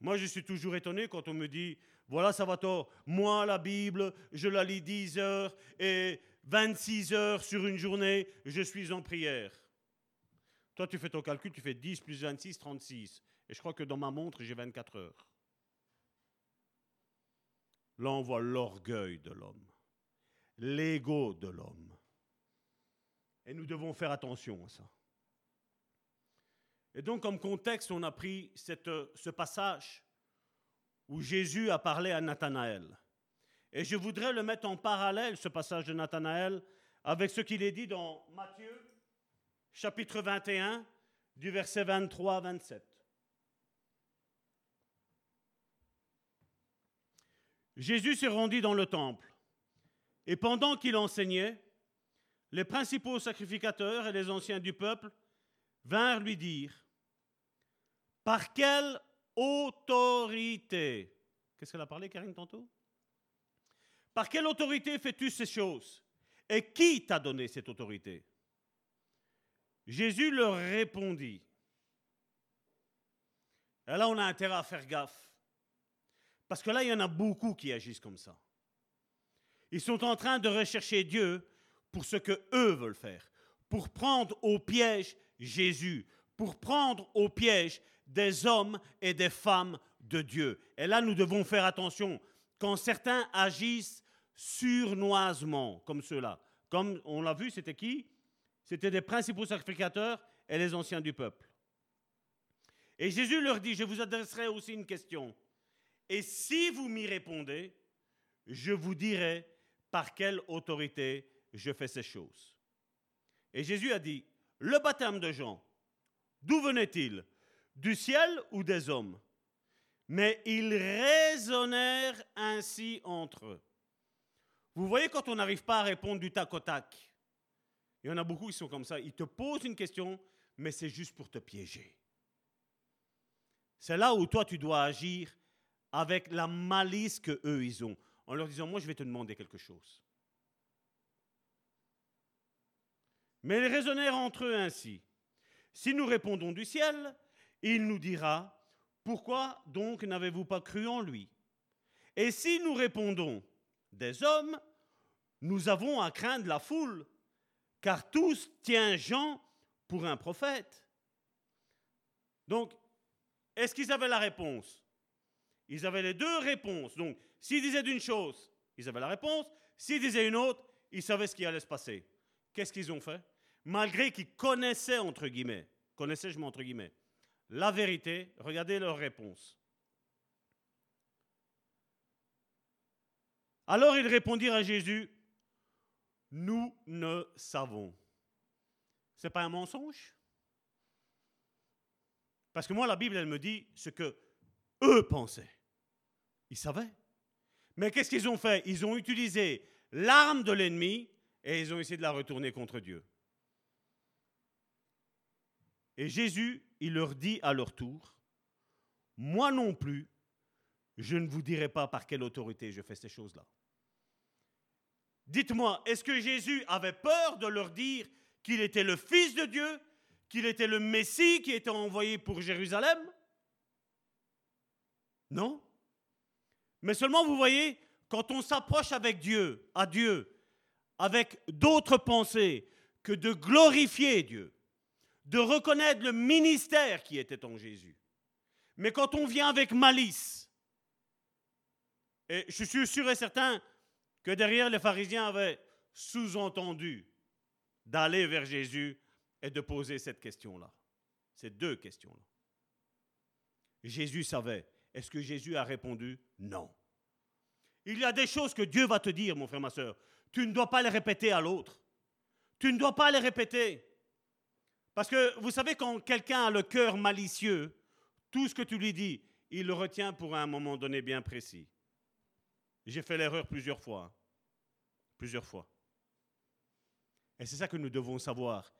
Moi, je suis toujours étonné quand on me dit, voilà, ça va tort. Moi, la Bible, je la lis 10 heures et 26 heures sur une journée, je suis en prière. Toi, tu fais ton calcul, tu fais 10 plus 26, 36. Et je crois que dans ma montre, j'ai 24 heures. Là, on voit l'orgueil de l'homme, l'ego de l'homme. Et nous devons faire attention à ça. Et donc, comme contexte, on a pris ce passage où Jésus a parlé à Nathanaël. Et je voudrais le mettre en parallèle, ce passage de Nathanaël, avec ce qu'il est dit dans Matthieu, chapitre 21, du verset 23 à 27. Jésus s'est rendu dans le temple, et pendant qu'il enseignait, les principaux sacrificateurs et les anciens du peuple vinrent lui dire, par quelle autorité? Qu'est-ce qu'elle a parlé, Karine, tantôt Par quelle autorité fais-tu ces choses? Et qui t'a donné cette autorité? Jésus leur répondit. Et là, on a intérêt à faire gaffe. Parce que là, il y en a beaucoup qui agissent comme ça. Ils sont en train de rechercher Dieu pour ce que eux veulent faire, pour prendre au piège Jésus, pour prendre au piège des hommes et des femmes de Dieu. Et là, nous devons faire attention. Quand certains agissent surnoisement, comme ceux-là, comme on l'a vu, c'était qui? C'était des principaux sacrificateurs et les anciens du peuple. Et Jésus leur dit, je vous adresserai aussi une question. Et si vous m'y répondez, je vous dirai par quelle autorité je fais ces choses. Et Jésus a dit, le baptême de Jean, d'où venait-il? Du ciel ou des hommes? Mais ils raisonnèrent ainsi entre eux. Vous voyez quand on n'arrive pas à répondre du tac au tac. Il y en a beaucoup qui sont comme ça. Ils te posent une question, mais c'est juste pour te piéger. C'est là où toi, tu dois agir avec la malice que eux ils ont, en leur disant, moi, je vais te demander quelque chose. Mais ils raisonnèrent entre eux ainsi. Si nous répondons du ciel, il nous dira, pourquoi donc n'avez-vous pas cru en lui? Et si nous répondons des hommes, nous avons à craindre la foule, car tous tiennent Jean pour un prophète. Donc, est-ce qu'ils avaient la réponse? Ils avaient les deux réponses. Donc, s'ils disaient d'une chose, ils avaient la réponse. S'ils disaient une autre, ils savaient ce qui allait se passer. Qu'est-ce qu'ils ont fait? Malgré qu'ils connaissaient, entre guillemets, connaissaient, je entre guillemets, la vérité, regardez leur réponse. Alors ils répondirent à Jésus, nous ne savons. Ce n'est pas un mensonge? Parce que moi, la Bible, elle me dit ce que eux pensaient. Ils savaient. Mais qu'est-ce qu'ils ont fait? Ils ont utilisé l'arme de l'ennemi et ils ont essayé de la retourner contre Dieu. Et Jésus, il leur dit à leur tour, moi non plus, je ne vous dirai pas par quelle autorité je fais ces choses-là. Dites-moi, est-ce que Jésus avait peur de leur dire qu'il était le Fils de Dieu, qu'il était le Messie qui était envoyé pour Jérusalem? Non. Mais seulement, vous voyez, quand on s'approche avec Dieu, à Dieu, avec d'autres pensées que de glorifier Dieu, de reconnaître le ministère qui était en Jésus. Mais quand on vient avec malice, et je suis sûr et certain que derrière les pharisiens avaient sous-entendu d'aller vers Jésus et de poser cette question-là, ces deux questions-là. Jésus savait. Est-ce que Jésus a répondu Non. Il y a des choses que Dieu va te dire, mon frère, ma soeur. Tu ne dois pas les répéter à l'autre. Tu ne dois pas les répéter. Parce que vous savez, quand quelqu'un a le cœur malicieux, tout ce que tu lui dis, il le retient pour un moment donné bien précis. J'ai fait l'erreur plusieurs fois. Plusieurs fois. Et c'est ça que nous devons savoir.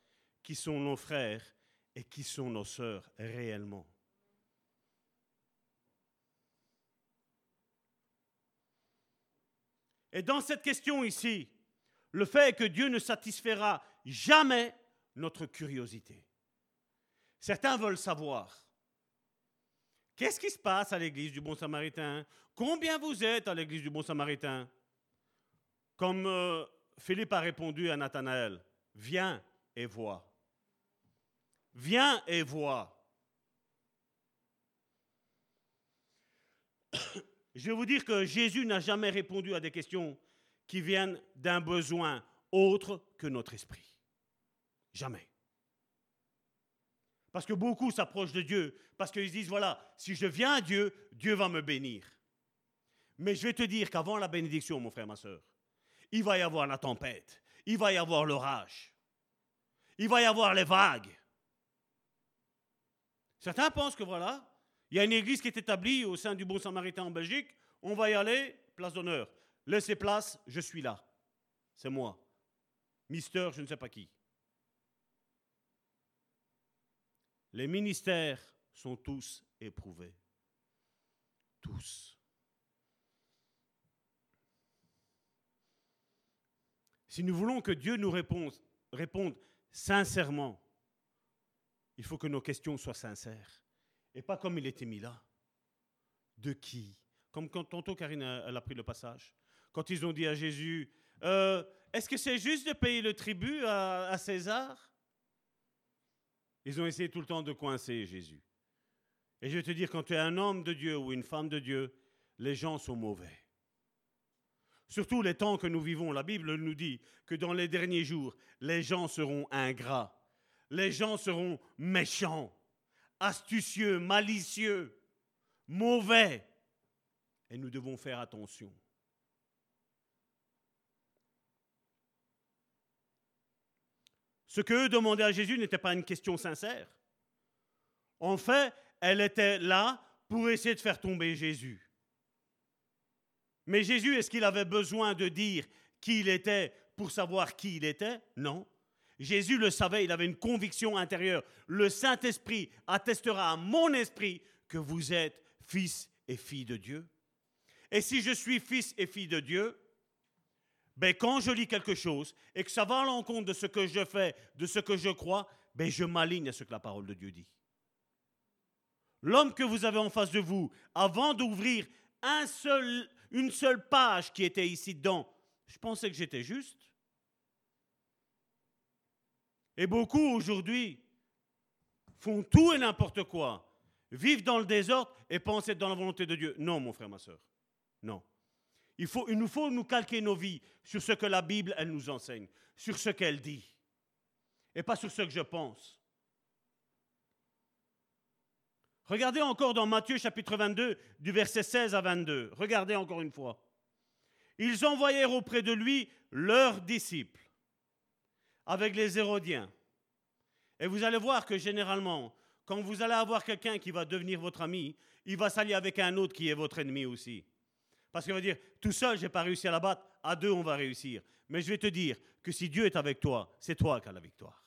Qui sont nos frères et qui sont nos sœurs réellement? Et dans cette question ici, le fait que Dieu ne satisfera jamais notre curiosité. Certains veulent savoir. Qu'est-ce qui se passe à l'église du Bon Samaritain? Combien vous êtes à l'église du Bon Samaritain? Comme euh, Philippe a répondu à Nathanaël, viens et vois. Viens et vois. Je vais vous dire que Jésus n'a jamais répondu à des questions qui viennent d'un besoin autre que notre esprit. Jamais. Parce que beaucoup s'approchent de Dieu, parce qu'ils disent, voilà, si je viens à Dieu, Dieu va me bénir. Mais je vais te dire qu'avant la bénédiction, mon frère, ma soeur, il va y avoir la tempête, il va y avoir l'orage, il va y avoir les vagues. Certains pensent que voilà, il y a une église qui est établie au sein du Bon Samaritain en Belgique, on va y aller, place d'honneur. Laissez place, je suis là. C'est moi. Mister, je ne sais pas qui. Les ministères sont tous éprouvés. Tous. Si nous voulons que Dieu nous réponde, réponde sincèrement, il faut que nos questions soient sincères. Et pas comme il était mis là. De qui? Comme quand tantôt Karine a, a pris le passage. Quand ils ont dit à Jésus, euh, est-ce que c'est juste de payer le tribut à César? Ils ont essayé tout le temps de coincer Jésus. Et je vais te dire, quand tu es un homme de Dieu ou une femme de Dieu, les gens sont mauvais. Surtout les temps que nous vivons, la Bible nous dit que dans les derniers jours, les gens seront ingrats, les gens seront méchants, astucieux, malicieux, mauvais. Et nous devons faire attention. Ce qu'eux demandaient à Jésus n'était pas une question sincère. En fait, elle était là pour essayer de faire tomber Jésus. Mais Jésus, est-ce qu'il avait besoin de dire qui il était pour savoir qui il était? Non. Jésus le savait, il avait une conviction intérieure. Le Saint-Esprit attestera à mon esprit que vous êtes fils et filles de Dieu. Et si je suis fils et fille de Dieu, ben quand je lis quelque chose et que ça va à l'encontre de ce que je fais, de ce que je crois, ben je m'aligne à ce que la parole de Dieu dit. L'homme que vous avez en face de vous, avant d'ouvrir un seul, une seule page qui était ici dedans, je pensais que j'étais juste. Et beaucoup aujourd'hui font tout et n'importe quoi, vivent dans le désordre et pensent être dans la volonté de Dieu. Non, mon frère, ma soeur. Non. Il, faut, nous faut nous calquer nos vies sur ce que la Bible, nous enseigne, sur ce qu'elle dit, et pas sur ce que je pense. Regardez encore dans Matthieu chapitre 22, du verset 16 à 22. Regardez encore une fois. Ils envoyèrent auprès de lui leurs disciples, avec les Hérodiens. Et vous allez voir que généralement, quand vous allez avoir quelqu'un qui va devenir votre ami, il va s'allier avec un autre qui est votre ennemi aussi. Parce qu'il va dire, tout seul, je n'ai pas réussi à la battre, à deux, on va réussir. Mais je vais te dire que si Dieu est avec toi, c'est toi qui as la victoire.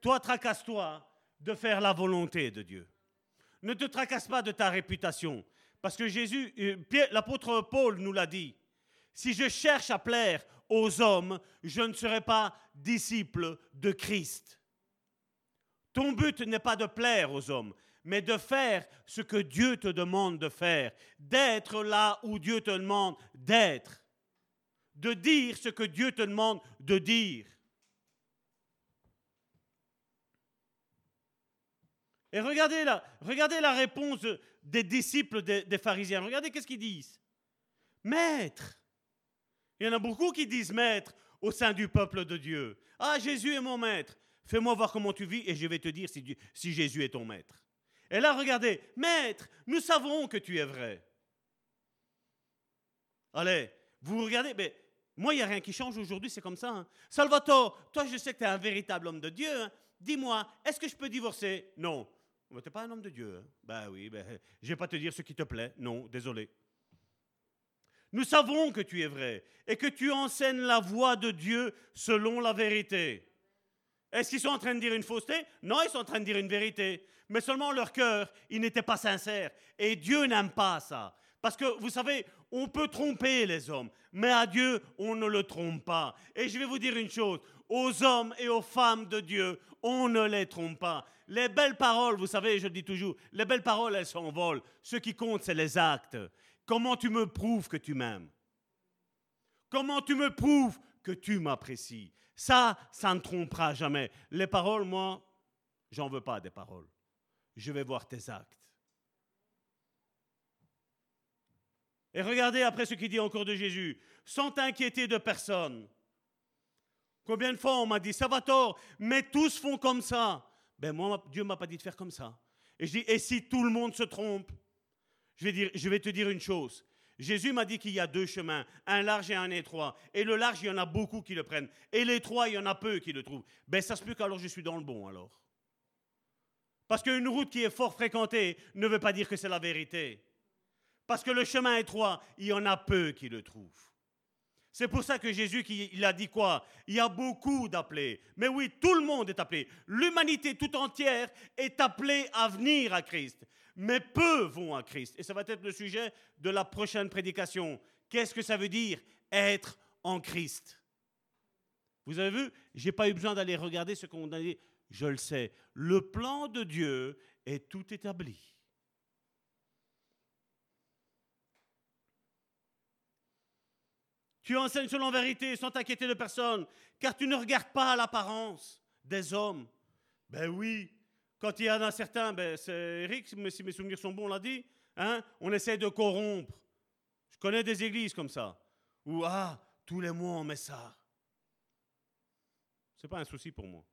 Toi, tracasse-toi de faire la volonté de Dieu. Ne te tracasse pas de ta réputation. Parce que Jésus, euh, l'apôtre Paul nous l'a dit. Si je cherche à plaire aux hommes, je ne serai pas disciple de Christ. Ton but n'est pas de plaire aux hommes, mais de faire ce que Dieu te demande de faire, d'être là où Dieu te demande d'être, de dire ce que Dieu te demande de dire. Et regardez la, regardez la réponse des disciples des, des pharisiens. Regardez qu'est-ce qu'ils disent. Maître. Il y en a beaucoup qui disent maître au sein du peuple de Dieu. Ah, Jésus est mon maître. Fais-moi voir comment tu vis et je vais te dire si, Jésus est ton maître. Et là, regardez, Maître, nous savons que tu es vrai. Allez, vous regardez, mais moi, il n'y a rien qui change aujourd'hui, c'est comme ça. Hein. Salvatore, toi, je sais que tu es un véritable homme de Dieu. Hein. Dis-moi, est-ce que je peux divorcer? Non. Tu n'es pas un homme de Dieu. Hein. Ben oui, ben, je ne vais pas te dire ce qui te plaît. Non, désolé. Nous savons que tu es vrai et que tu enseignes la voie de Dieu selon la vérité. Est-ce qu'ils sont en train de dire une fausseté? Non, ils sont en train de dire une vérité. Mais seulement leur cœur, il n'était pas sincère. Et Dieu n'aime pas ça. Parce que vous savez, on peut tromper les hommes, mais à Dieu, on ne le trompe pas. Et je vais vous dire une chose, aux hommes et aux femmes de Dieu, on ne les trompe pas. Les belles paroles, vous savez, je dis toujours, les belles paroles, elles s'envolent. Ce qui compte, c'est les actes. Comment tu me prouves que tu m'aimes? Comment tu me prouves que tu m'apprécies? Ça, ça ne trompera jamais. Les paroles, moi, j'en veux pas des paroles. Je vais voir tes actes. Et regardez après ce qu'il dit encore de Jésus, sans t'inquiéter de personne. Combien de fois on m'a dit, ça va tort, mais tous font comme ça. Ben moi, Dieu m'a pas dit de faire comme ça. Et je dis, et si tout le monde se trompe? Je vais, te dire une chose, Jésus m'a dit qu'il y a deux chemins, un large et un étroit. Et le large, il y en a beaucoup qui le prennent. Et l'étroit, il y en a peu qui le trouvent. Ben, ça se peut qu'alors je suis dans le bon, alors. Parce qu'une route qui est fort fréquentée ne veut pas dire que c'est la vérité. Parce que le chemin étroit, il y en a peu qui le trouvent. C'est pour ça que Jésus, il a dit quoi? Il y a beaucoup d'appelés. Mais oui, tout le monde est appelé. L'humanité tout entière est appelée à venir à Christ mais peu vont à Christ. Et ça va être le sujet de la prochaine prédication. Qu'est-ce que ça veut dire être en Christ? Vous avez vu, je n'ai pas eu besoin d'aller regarder ce qu'on a dit. Je le sais. Le plan de Dieu est tout établi. Tu enseignes selon vérité sans t'inquiéter de personne, car tu ne regardes pas l'apparence des hommes. Ben oui, quand il y en a certains, ben, c'est Eric, si mes souvenirs sont bons, on l'a dit, hein, on essaie de corrompre. Je connais des églises comme ça, où, ah, tous les mois on met ça. Ce n'est pas un souci pour moi.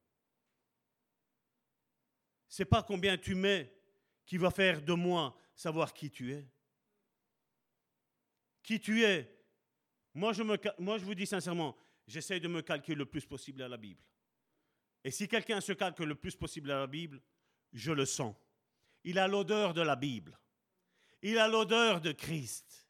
Ce n'est pas combien tu mets qui va faire de moi savoir qui tu es. Qui tu es. Moi, je, vous dis sincèrement, j'essaie de me calquer le plus possible à la Bible. Et si quelqu'un se calque le plus possible à la Bible, je le sens. Il a l'odeur de la Bible. Il a l'odeur de Christ.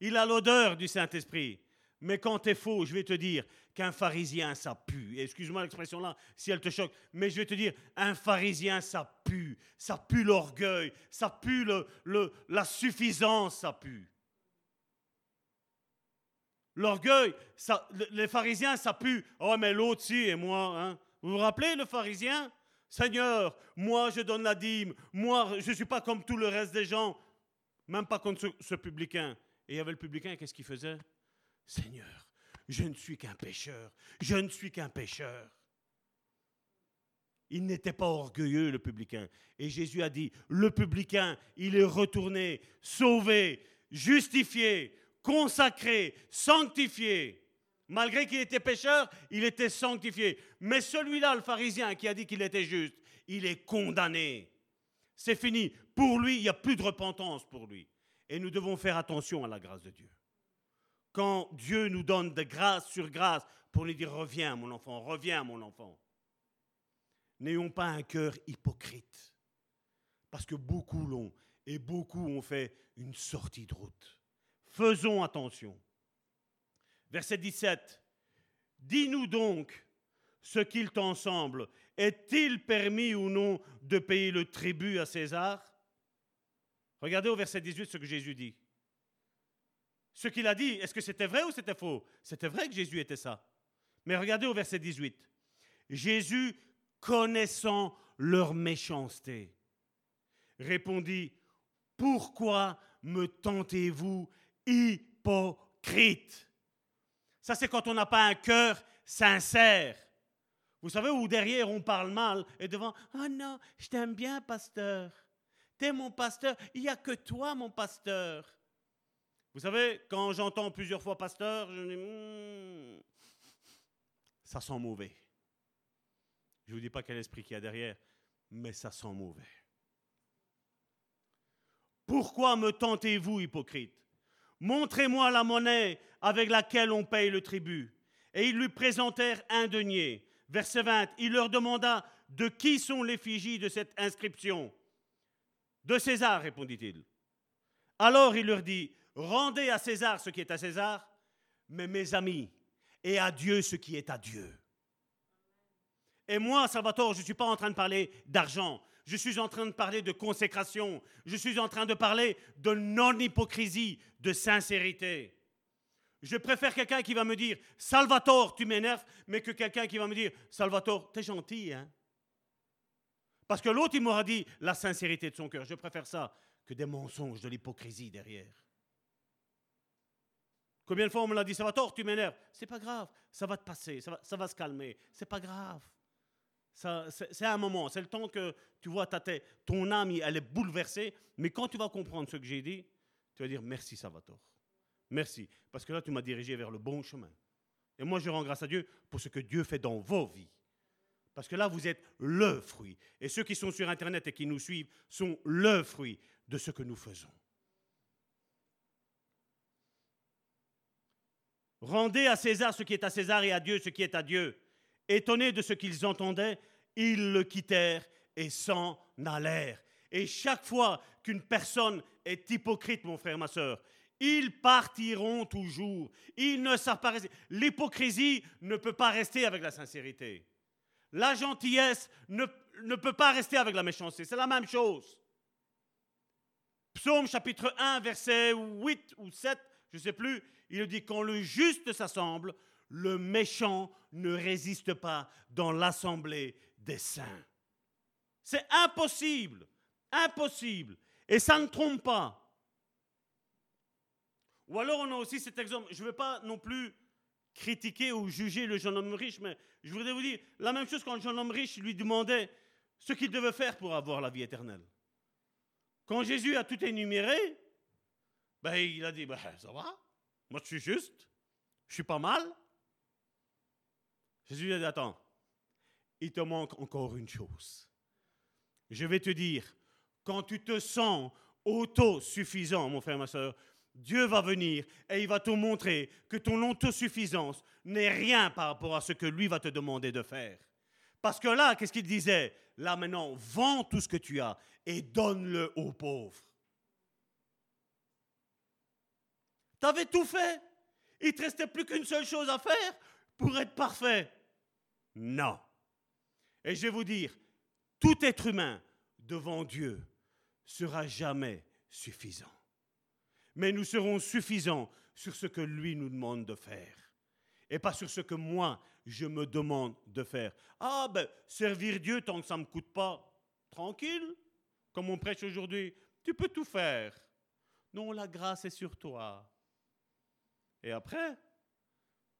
Il a l'odeur du Saint-Esprit. Mais quand tu es faux, je vais te dire qu'un pharisien, ça pue. Excuse-moi l'expression là, si elle te choque, mais je vais te dire, un pharisien, ça pue. Ça pue l'orgueil, ça pue la suffisance, ça pue. L'orgueil, ça, les pharisiens, ça pue. Oh, mais l'autre, si, et moi. Hein? Vous vous rappelez le pharisien? Seigneur, moi, je donne la dîme. Moi, je ne suis pas comme tout le reste des gens. Même pas ce, ce publicain. Et il y avait le publicain, qu'est-ce qu'il faisait? Seigneur, je ne suis qu'un pécheur. Je ne suis qu'un pécheur. Il n'était pas orgueilleux, le publicain. Et Jésus a dit, le publicain, il est retourné, sauvé, justifié, consacré, sanctifié. Malgré qu'il était pécheur, il était sanctifié. Mais celui-là, le pharisien qui a dit qu'il était juste, il est condamné. C'est fini. Pour lui, il n'y a plus de repentance pour lui. Et nous devons faire attention à la grâce de Dieu. Quand Dieu nous donne de grâce sur grâce pour nous dire reviens mon enfant, reviens mon enfant. N'ayons pas un cœur hypocrite. Parce que beaucoup l'ont et beaucoup ont fait une sortie de route. Faisons attention. Verset 17. Dis-nous donc ce qu'il t'en semble. Est-il permis ou non de payer le tribut à César? Regardez au verset 18 ce que Jésus dit. Ce qu'il a dit, est-ce que c'était vrai ou c'était faux? C'était vrai que Jésus était ça. Mais regardez au verset 18. Jésus, connaissant leur méchanceté, répondit, Pourquoi me tentez-vous hypocrite. Ça, c'est quand on n'a pas un cœur sincère. Vous savez, où derrière on parle mal et devant, oh non, je t'aime bien, pasteur. T'es mon pasteur. Il n'y a que toi, mon pasteur. Vous savez, quand j'entends plusieurs fois pasteur, je dis, hmm, ça sent mauvais. Je ne vous dis pas quel esprit qu'il y a derrière, mais ça sent mauvais. Pourquoi me tentez-vous, hypocrite? Montrez-moi la monnaie avec laquelle on paye le tribut. Et ils lui présentèrent un denier. Verset 20, il leur demanda De qui sont l'effigie de cette inscription De César, répondit-il. Alors il leur dit Rendez à César ce qui est à César, mais mes amis, et à Dieu ce qui est à Dieu. Et moi, Salvatore, je ne suis pas en train de parler d'argent. Je suis en train de parler de consécration. Je suis en train de parler de non-hypocrisie, de sincérité. Je préfère quelqu'un qui va me dire Salvatore, tu m'énerves, mais que quelqu'un qui va me dire Salvatore, t'es gentil, hein Parce que l'autre, il m'aura dit la sincérité de son cœur. Je préfère ça que des mensonges, de l'hypocrisie derrière. Combien de fois on me l'a dit Salvatore, tu m'énerves? C'est pas grave, ça va te passer, ça va, ça va se calmer. C'est pas grave. C'est un moment, c'est le temps que tu vois ta tête, ton âme, elle est bouleversée, mais quand tu vas comprendre ce que j'ai dit, tu vas dire merci Salvatore. Merci, parce que là tu m'as dirigé vers le bon chemin. Et moi je rends grâce à Dieu pour ce que Dieu fait dans vos vies. Parce que là vous êtes le fruit. Et ceux qui sont sur Internet et qui nous suivent sont le fruit de ce que nous faisons. Rendez à César ce qui est à César et à Dieu ce qui est à Dieu. Étonnés de ce qu'ils entendaient, ils le quittèrent et s'en allèrent. Et chaque fois qu'une personne est hypocrite, mon frère, ma soeur, ils partiront toujours. Ils ne savent. L'hypocrisie ne peut pas rester avec la sincérité. La gentillesse ne, ne peut pas rester avec la méchanceté. C'est la même chose. Psaume chapitre 1, verset 8 ou 7, je ne sais plus, il dit quand le juste s'assemble, le méchant ne résiste pas dans l'assemblée C'est impossible, impossible. Et ça ne trompe pas. Ou alors on a aussi cet exemple, je ne veux pas non plus critiquer ou juger le jeune homme riche, mais je voudrais vous dire la même chose quand le jeune homme riche lui demandait ce qu'il devait faire pour avoir la vie éternelle. Quand Jésus a tout énuméré, ben, il a dit, ben, ça va, moi je suis juste, je suis pas mal, Jésus a dit, attends, il te manque encore une chose. Je vais te dire, quand tu te sens autosuffisant, mon frère, ma soeur, Dieu va venir et il va te montrer que ton autosuffisance n'est rien par rapport à ce que lui va te demander de faire. Parce que là, qu'est-ce qu'il disait? Là maintenant, vends tout ce que tu as et donne-le aux pauvres. Tu avais tout fait. Il te restait plus qu'une seule chose à faire pour être parfait. Non. Et je vais vous dire, tout être humain devant Dieu sera jamais suffisant. Mais nous serons suffisants sur ce que lui nous demande de faire. Et pas sur ce que moi, je me demande de faire. Ah ben, servir Dieu tant que ça ne me coûte pas, tranquille, comme on prêche aujourd'hui, tu peux tout faire. Non, la grâce est sur toi. Et après,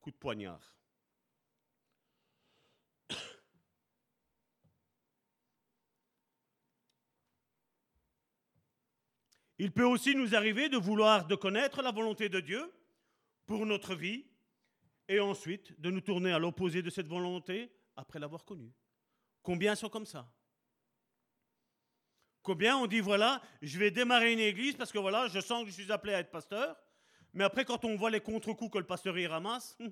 coup de poignard. Il peut aussi nous arriver de vouloir de connaître la volonté de Dieu pour notre vie et ensuite de nous tourner à l'opposé de cette volonté après l'avoir connue. Combien sont comme ça? Combien on dit voilà, je vais démarrer une église parce que voilà, je sens que je suis appelé à être pasteur, mais après quand on voit les contre-coups que le pasteur y ramasse,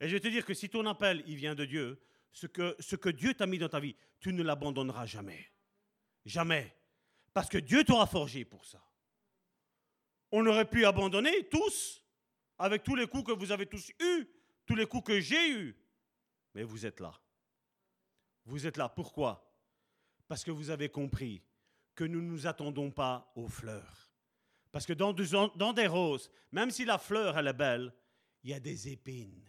et je vais te dire que si ton appel il vient de Dieu, ce que, ce que Dieu t'a mis dans ta vie, tu ne l'abandonneras jamais. Jamais. Parce que Dieu t'aura forgé pour ça. On aurait pu abandonner tous, avec tous les coups que vous avez tous eus, tous les coups que j'ai eus. Mais vous êtes là. Vous êtes là. Pourquoi? Parce que vous avez compris que nous ne nous attendons pas aux fleurs. Parce que dans, des roses, même si la fleur, elle est belle, il y a des épines.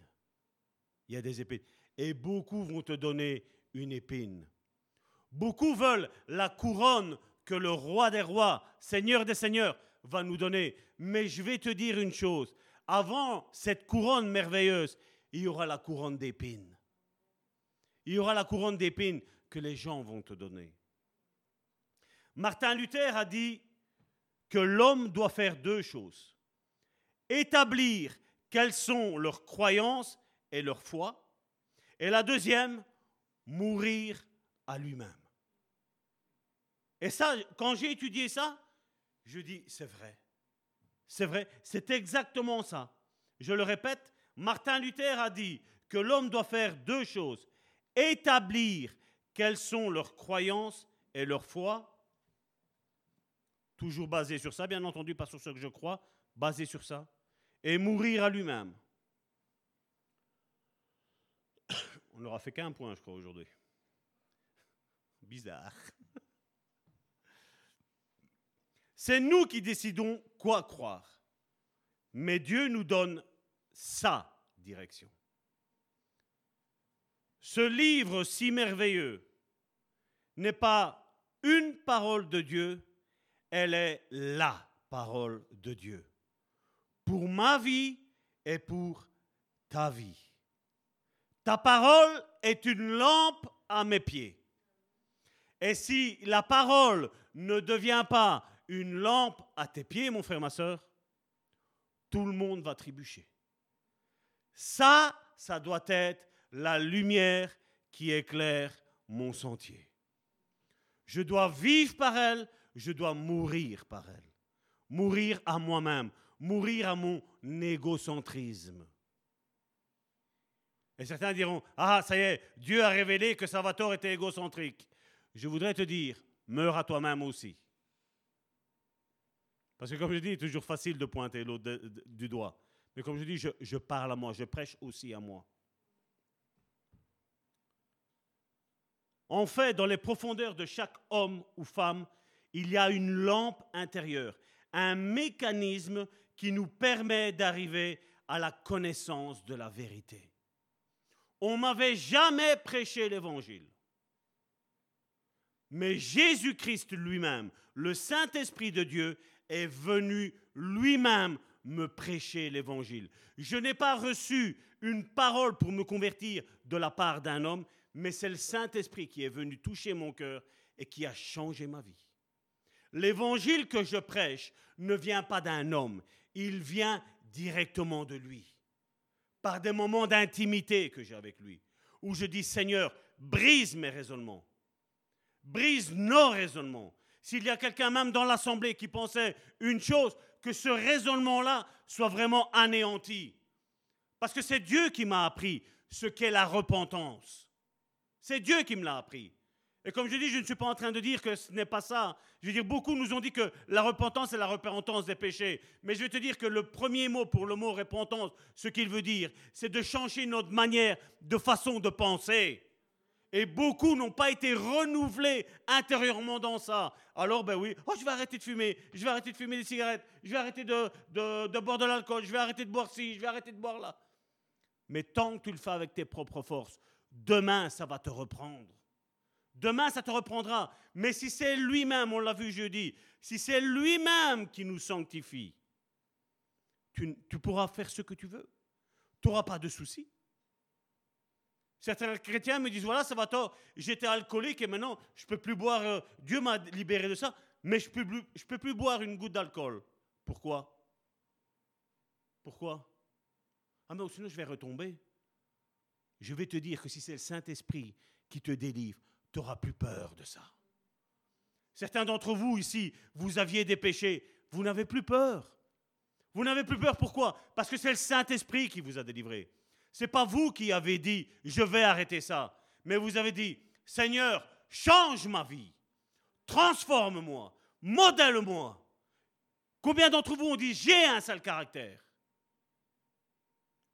Il y a des épines. Et beaucoup vont te donner une épine. Beaucoup veulent la couronne que le roi des rois, seigneur des seigneurs, va nous donner. Mais je vais te dire une chose. Avant cette couronne merveilleuse, il y aura la couronne d'épines. Il y aura la couronne d'épines que les gens vont te donner. Martin Luther a dit que l'homme doit faire deux choses. Établir quelles sont leurs croyances et leur foi. Et la deuxième, mourir à lui-même. Et ça, quand j'ai étudié ça, je dis, c'est vrai. C'est vrai, c'est exactement ça. Je le répète, Martin Luther a dit que l'homme doit faire deux choses. Établir quelles sont leurs croyances et leur foi, toujours basé sur ça, bien entendu, pas sur ce que je crois, basé sur ça, et mourir à lui-même. On n'aura fait qu'un point, je crois, aujourd'hui. Bizarre. C'est nous qui décidons quoi croire. Mais Dieu nous donne sa direction. Ce livre si merveilleux n'est pas une parole de Dieu, elle est la parole de Dieu. Pour ma vie et pour ta vie. Ta parole est une lampe à mes pieds. Et si la parole ne devient pas une lampe à tes pieds, mon frère, ma soeur, tout le monde va trébucher. Ça, ça doit être la lumière qui éclaire mon sentier. Je dois vivre par elle, je dois mourir par elle. Mourir à moi-même, mourir à mon égocentrisme. Et certains diront, ah, ça y est, Dieu a révélé que Salvatore était égocentrique. Je voudrais te dire, meurs à toi-même aussi. Parce que comme je dis, il est toujours facile de pointer l'autre du doigt. Mais comme je dis, je, parle à moi, je prêche aussi à moi. En fait, dans les profondeurs de chaque homme ou femme, il y a une lampe intérieure, un mécanisme qui nous permet d'arriver à la connaissance de la vérité. On m'avait jamais prêché l'évangile. Mais Jésus-Christ lui-même, le Saint-Esprit de Dieu, est venu lui-même me prêcher l'évangile. Je n'ai pas reçu une parole pour me convertir de la part d'un homme, mais c'est le Saint-Esprit qui est venu toucher mon cœur et qui a changé ma vie. L'évangile que je prêche ne vient pas d'un homme, il vient directement de lui, par des moments d'intimité que j'ai avec lui, où je dis Seigneur, brise mes raisonnements, brise nos raisonnements, s'il y a quelqu'un même dans l'assemblée qui pensait une chose, que ce raisonnement-là soit vraiment anéanti. Parce que c'est Dieu qui m'a appris ce qu'est la repentance. C'est Dieu qui me l'a appris. Et comme je dis, je ne suis pas en train de dire que ce n'est pas ça. Je veux dire, beaucoup nous ont dit que la repentance est la repentance des péchés. Mais je vais te dire que le premier mot pour le mot repentance, ce qu'il veut dire, c'est de changer notre manière de façon de penser. Et beaucoup n'ont pas été renouvelés intérieurement dans ça. Alors, ben oui, oh, je vais arrêter de fumer, je vais arrêter de fumer des cigarettes, je vais arrêter de, de, de boire de l'alcool, je vais arrêter de boire ci, je vais arrêter de boire là. Mais tant que tu le fais avec tes propres forces, demain, ça va te reprendre. Demain, ça te reprendra. Mais si c'est lui-même, on l'a vu jeudi, si c'est lui-même qui nous sanctifie, tu, tu, pourras faire ce que tu veux. Tu n'auras pas de soucis. Certains chrétiens me disent, voilà, ça va tort, j'étais alcoolique et maintenant je ne peux plus boire, euh, Dieu m'a libéré de ça, mais je ne peux, peux plus boire une goutte d'alcool. Pourquoi? Pourquoi? Ah mais sinon je vais retomber. Je vais te dire que si c'est le Saint-Esprit qui te délivre, tu n'auras plus peur de ça. Certains d'entre vous ici, vous aviez des péchés, vous n'avez plus peur. Vous n'avez plus peur, pourquoi? Parce que c'est le Saint-Esprit qui vous a délivré. N'est pas vous qui avez dit, je vais arrêter ça. Mais vous avez dit, Seigneur, change ma vie. Transforme-moi. Modèle-moi. Combien d'entre vous ont dit, j'ai un sale caractère?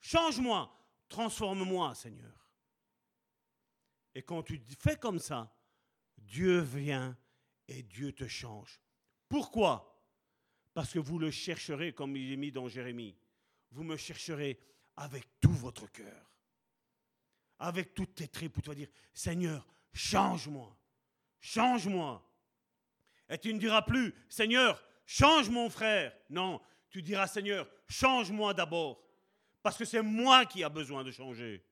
Change-moi. Transforme-moi, Seigneur. Et quand tu fais comme ça, Dieu vient et Dieu te change. Pourquoi? Parce que vous le chercherez, comme il est mis dans Jérémie. Vous me chercherez avec tout votre cœur, avec toutes tes tripes, pour te dire, Seigneur, change-moi, change-moi. Et tu ne diras plus, Seigneur, change mon frère. Non, tu diras, Seigneur, change-moi d'abord, parce que c'est moi qui a besoin de changer.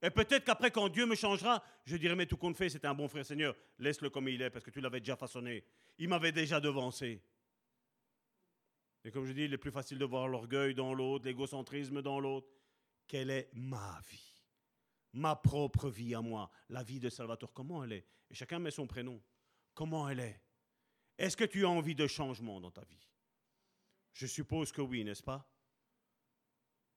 Et peut-être qu'après, quand Dieu me changera, je dirai, mais tout compte fait, c'est un bon frère, Seigneur, laisse-le comme il est, parce que tu l'avais déjà façonné. Il m'avait déjà devancé. Et comme je dis, il est plus facile de voir l'orgueil dans l'autre, l'égocentrisme dans l'autre. Quelle est ma vie? Ma propre vie à moi, la vie de Salvatore, comment elle est? Et chacun met son prénom. Comment elle est? Est-ce que tu as envie de changement dans ta vie? Je suppose que oui, n'est-ce pas?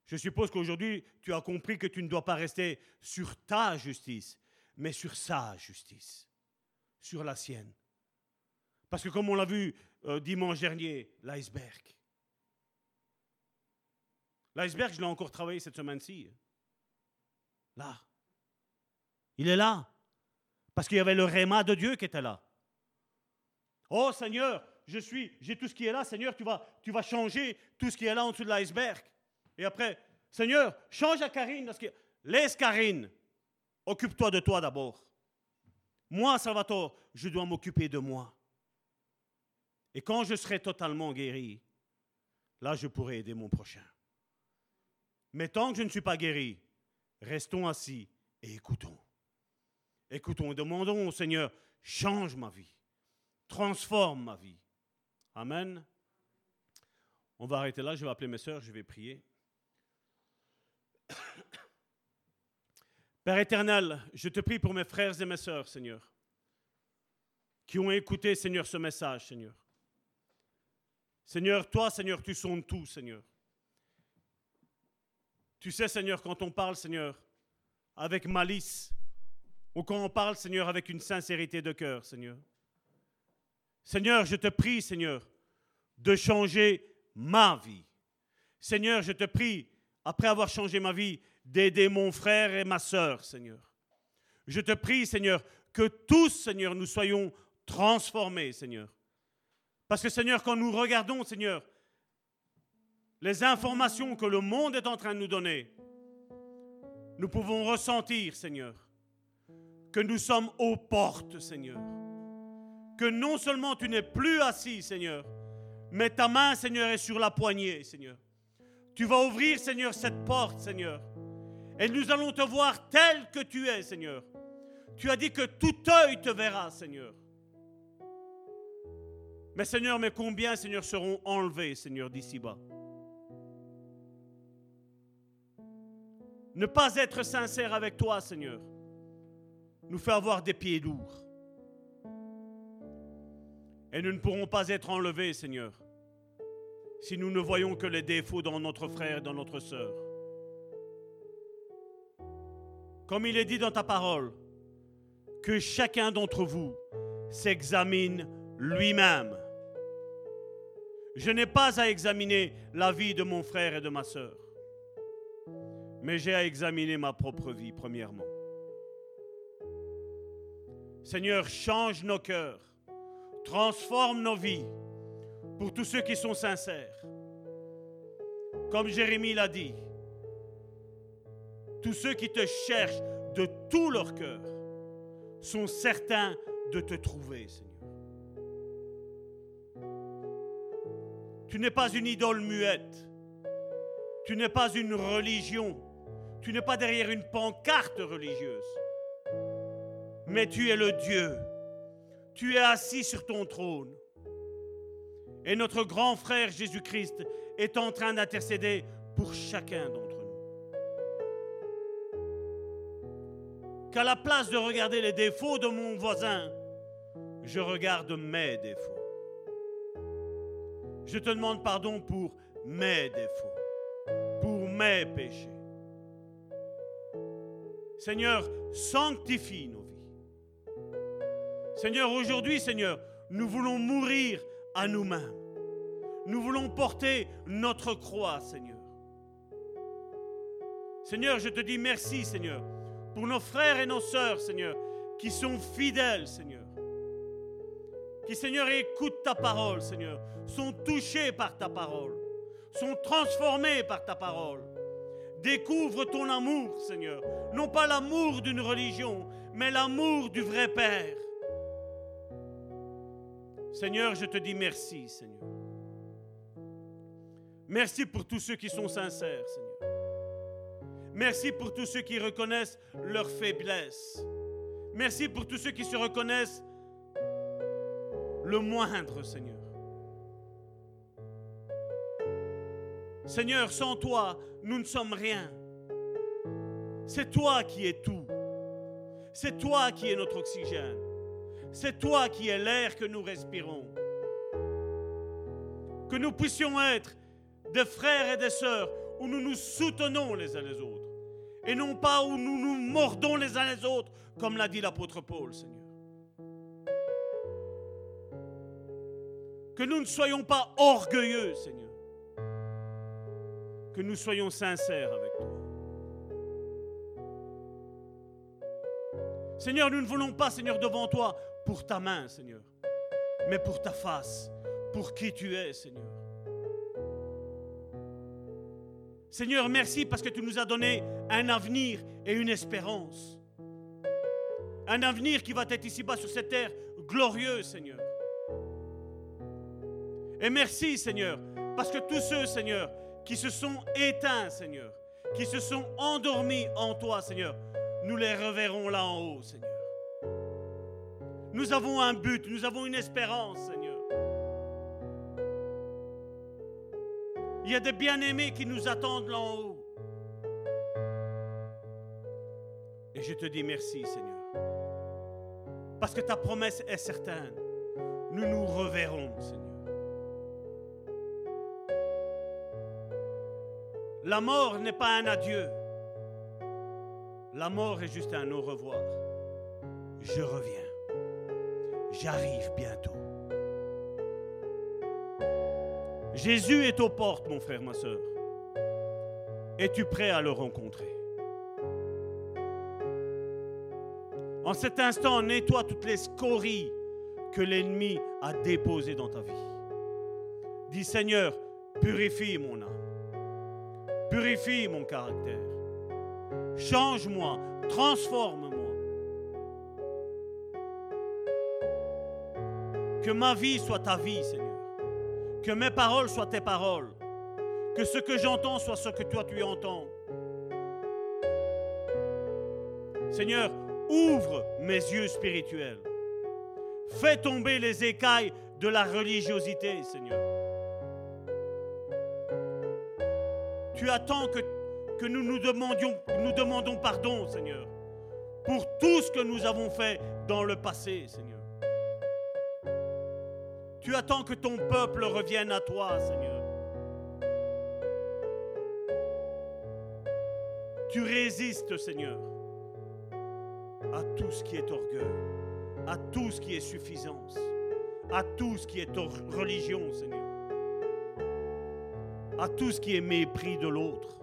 Je suppose qu'aujourd'hui, tu as compris que tu ne dois pas rester sur ta justice, mais sur sa justice, sur la sienne. Parce que comme on l'a vu euh, dimanche dernier, l'iceberg. L'iceberg, je l'ai encore travaillé cette semaine-ci. Là. Il est là. Parce qu'il y avait le réma de Dieu qui était là. Oh Seigneur, je suis, j'ai tout ce qui est là. Seigneur, tu vas, tu vas changer tout ce qui est là en dessous de l'iceberg. Et après, Seigneur, change à Karine. Laisse Karine. Occupe-toi de toi d'abord. Moi, Salvatore, je dois m'occuper de moi. Et quand je serai totalement guéri, là, je pourrai aider mon prochain. Mais tant que je ne suis pas guéri, restons assis et écoutons. Écoutons et demandons au Seigneur, change ma vie, transforme ma vie. Amen. On va arrêter là, je vais appeler mes soeurs, je vais prier. Père éternel, je te prie pour mes frères et mes sœurs, Seigneur, qui ont écouté, Seigneur, ce message, Seigneur. Seigneur, toi, Seigneur, tu sondes tout, Seigneur. Tu sais, Seigneur, quand on parle, Seigneur, avec malice, ou quand on parle, Seigneur, avec une sincérité de cœur, Seigneur. Seigneur, je te prie, Seigneur, de changer ma vie. Seigneur, je te prie, après avoir changé ma vie, d'aider mon frère et ma sœur, Seigneur. Je te prie, Seigneur, que tous, Seigneur, nous soyons transformés, Seigneur. Parce que Seigneur, quand nous regardons, Seigneur, les informations que le monde est en train de nous donner, nous pouvons ressentir, Seigneur, que nous sommes aux portes, Seigneur. Que non seulement tu n'es plus assis, Seigneur, mais ta main, Seigneur, est sur la poignée, Seigneur. Tu vas ouvrir, Seigneur, cette porte, Seigneur. Et nous allons te voir tel que tu es, Seigneur. Tu as dit que tout œil te verra, Seigneur. Mais Seigneur, mais combien, Seigneur, seront enlevés, Seigneur, d'ici bas? Ne pas être sincère avec toi, Seigneur, nous fait avoir des pieds lourds. Et nous ne pourrons pas être enlevés, Seigneur, si nous ne voyons que les défauts dans notre frère et dans notre sœur. Comme il est dit dans ta parole, que chacun d'entre vous s'examine lui-même. Je n'ai pas à examiner la vie de mon frère et de ma sœur, mais j'ai à examiner ma propre vie premièrement. Seigneur, change nos cœurs, transforme nos vies pour tous ceux qui sont sincères. Comme Jérémie l'a dit, tous ceux qui te cherchent de tout leur cœur sont certains de te trouver, Seigneur. Tu n'es pas une idole muette. Tu n'es pas une religion. Tu n'es pas derrière une pancarte religieuse. Mais tu es le Dieu. Tu es assis sur ton trône. Et notre grand frère Jésus-Christ est en train d'intercéder pour chacun d'entre nous. Qu'à la place de regarder les défauts de mon voisin, je regarde mes défauts. Je te demande pardon pour mes défauts, pour mes péchés. Seigneur, sanctifie nos vies. Seigneur, aujourd'hui, Seigneur, nous voulons mourir à nous-mêmes. Nous voulons porter notre croix, Seigneur. Seigneur, je te dis merci, Seigneur, pour nos frères et nos sœurs, Seigneur, qui sont fidèles, Seigneur. Qui, Seigneur, écoutent ta parole, Seigneur, sont touchés par ta parole, sont transformés par ta parole. Découvre ton amour, Seigneur. Non pas l'amour d'une religion, mais l'amour du vrai Père. Seigneur, je te dis merci, Seigneur. Merci pour tous ceux qui sont sincères, Seigneur. Merci pour tous ceux qui reconnaissent leur faiblesse. Merci pour tous ceux qui se reconnaissent le moindre, Seigneur. Seigneur, sans toi, nous ne sommes rien. C'est toi qui es tout. C'est toi qui es notre oxygène. C'est toi qui es l'air que nous respirons. Que nous puissions être des frères et des sœurs où nous nous soutenons les uns les autres. Et non pas où nous nous mordons les uns les autres, comme l'a dit l'apôtre Paul, Seigneur. Que nous ne soyons pas orgueilleux, Seigneur. Que nous soyons sincères avec toi. Seigneur, nous ne voulons pas, Seigneur, devant toi pour ta main, Seigneur, mais pour ta face, pour qui tu es, Seigneur. Seigneur, merci parce que tu nous as donné un avenir et une espérance. Un avenir qui va être ici-bas sur cette terre glorieux, Seigneur. Et merci, Seigneur, parce que tous ceux, Seigneur, qui se sont éteints, Seigneur, qui se sont endormis en toi, Seigneur, nous les reverrons là en haut, Seigneur. Nous avons un but, nous avons une espérance, Seigneur. Il y a des bien-aimés qui nous attendent là en haut. Et je te dis merci, Seigneur. Parce que ta promesse est certaine. Nous nous reverrons, Seigneur. La mort n'est pas un adieu. La mort est juste un au revoir. Je reviens. J'arrive bientôt. Jésus est aux portes, mon frère, ma soeur. Es-tu prêt à le rencontrer? En cet instant, nettoie toutes les scories que l'ennemi a déposées dans ta vie. Dis Seigneur, purifie mon âme. Purifie mon caractère. Change-moi, transforme-moi. Que ma vie soit ta vie, Seigneur. Que mes paroles soient tes paroles. Que ce que j'entends soit ce que toi tu entends. Seigneur, ouvre mes yeux spirituels. Fais tomber les écailles de la religiosité, Seigneur. Tu attends que, nous nous demandions, nous demandons pardon, Seigneur, pour tout ce que nous avons fait dans le passé, Seigneur. Tu attends que ton peuple revienne à toi, Seigneur. Tu résistes, Seigneur. à tout ce qui est orgueil, à tout ce qui est suffisance, à tout ce qui est religion, Seigneur, à tout ce qui est mépris de l'autre.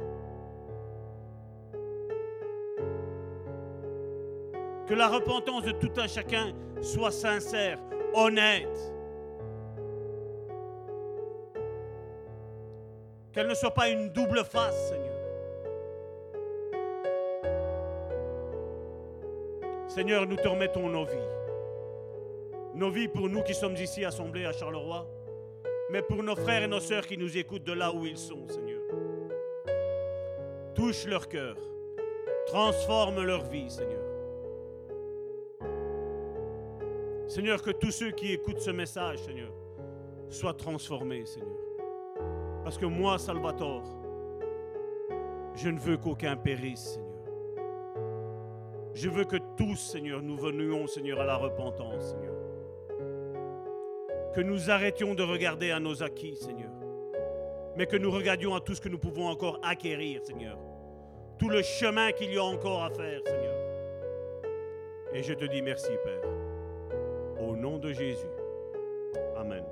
Que la repentance de tout un chacun soit sincère, honnête. Qu'elle ne soit pas une double face, Seigneur. Seigneur, nous te remettons nos vies. Nos vies pour nous qui sommes ici assemblés à Charleroi, mais pour nos frères et nos sœurs qui nous écoutent de là où ils sont, Seigneur. Touche leur cœur, transforme leur vie, Seigneur. Seigneur, que tous ceux qui écoutent ce message, Seigneur, soient transformés, Seigneur. Parce que moi, Salvatore, je ne veux qu'aucun périsse, Seigneur. Je veux que tous, Seigneur, nous venions, Seigneur, à la repentance, Seigneur. Que nous arrêtions de regarder à nos acquis, Seigneur. Mais que nous regardions à tout ce que nous pouvons encore acquérir, Seigneur. Tout le chemin qu'il y a encore à faire, Seigneur. Et je te dis merci, Père. Au nom de Jésus. Amen.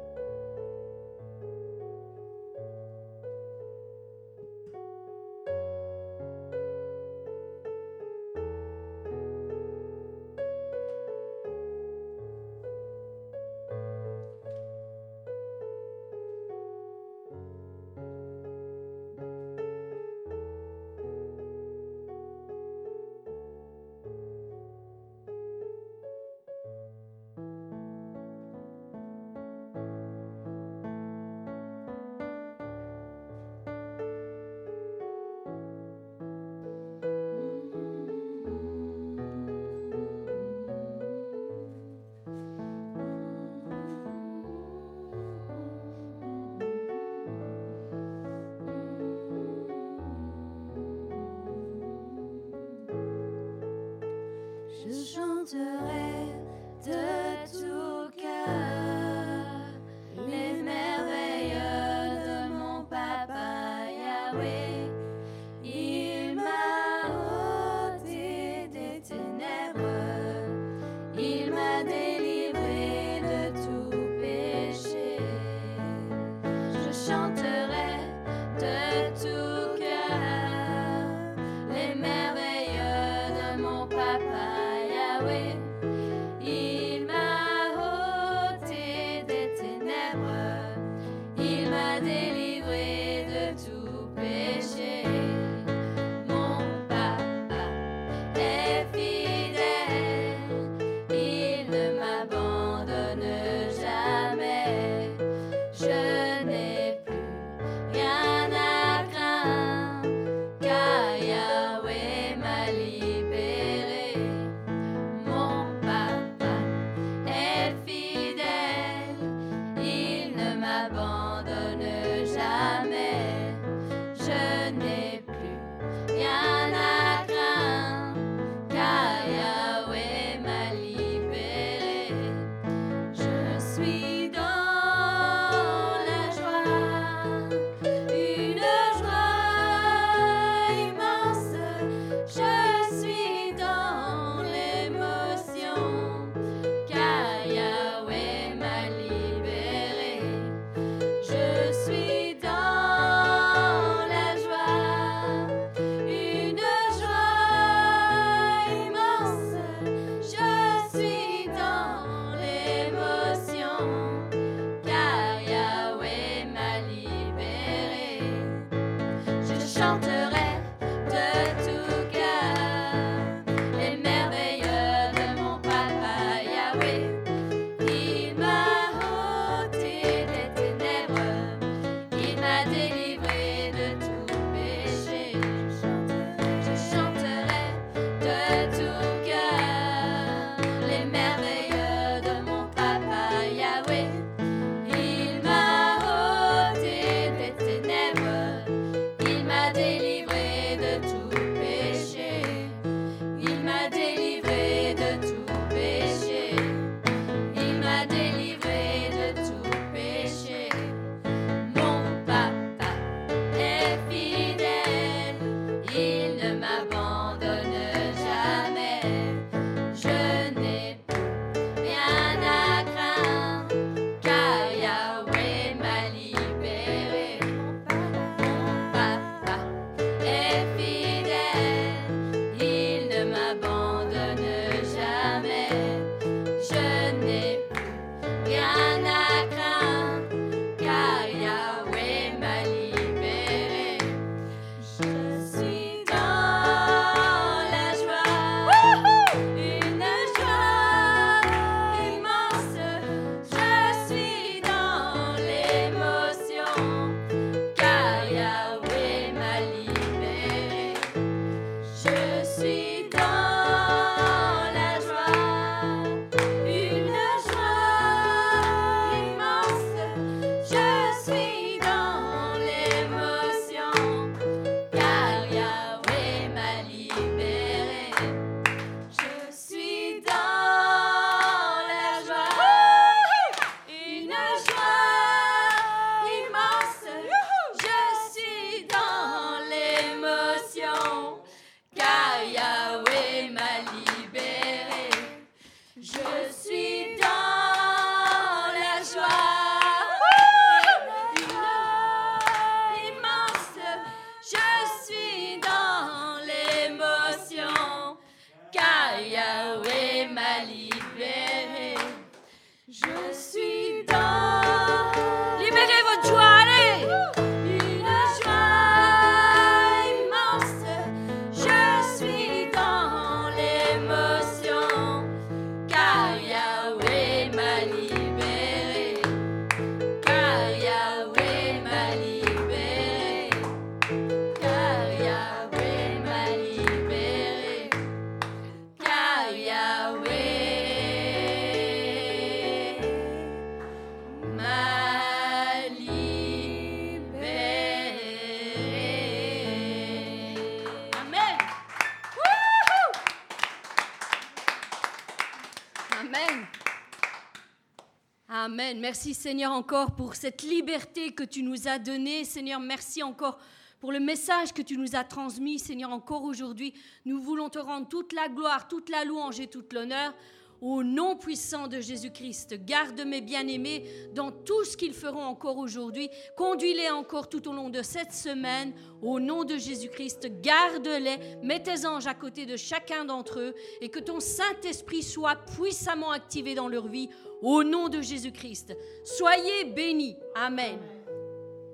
Merci Seigneur encore pour cette liberté que tu nous as donnée. Seigneur, merci encore pour le message que tu nous as transmis. Seigneur, encore aujourd'hui, nous voulons te rendre toute la gloire, toute la louange et toute l'honneur. Au nom puissant de Jésus-Christ, garde mes bien-aimés dans tout ce qu'ils feront encore aujourd'hui. Conduis-les encore tout au long de cette semaine. Au nom de Jésus-Christ, garde-les. Mets tes anges à côté de chacun d'entre eux et que ton Saint-Esprit soit puissamment activé dans leur vie. Au nom de Jésus-Christ. Soyez bénis. Amen.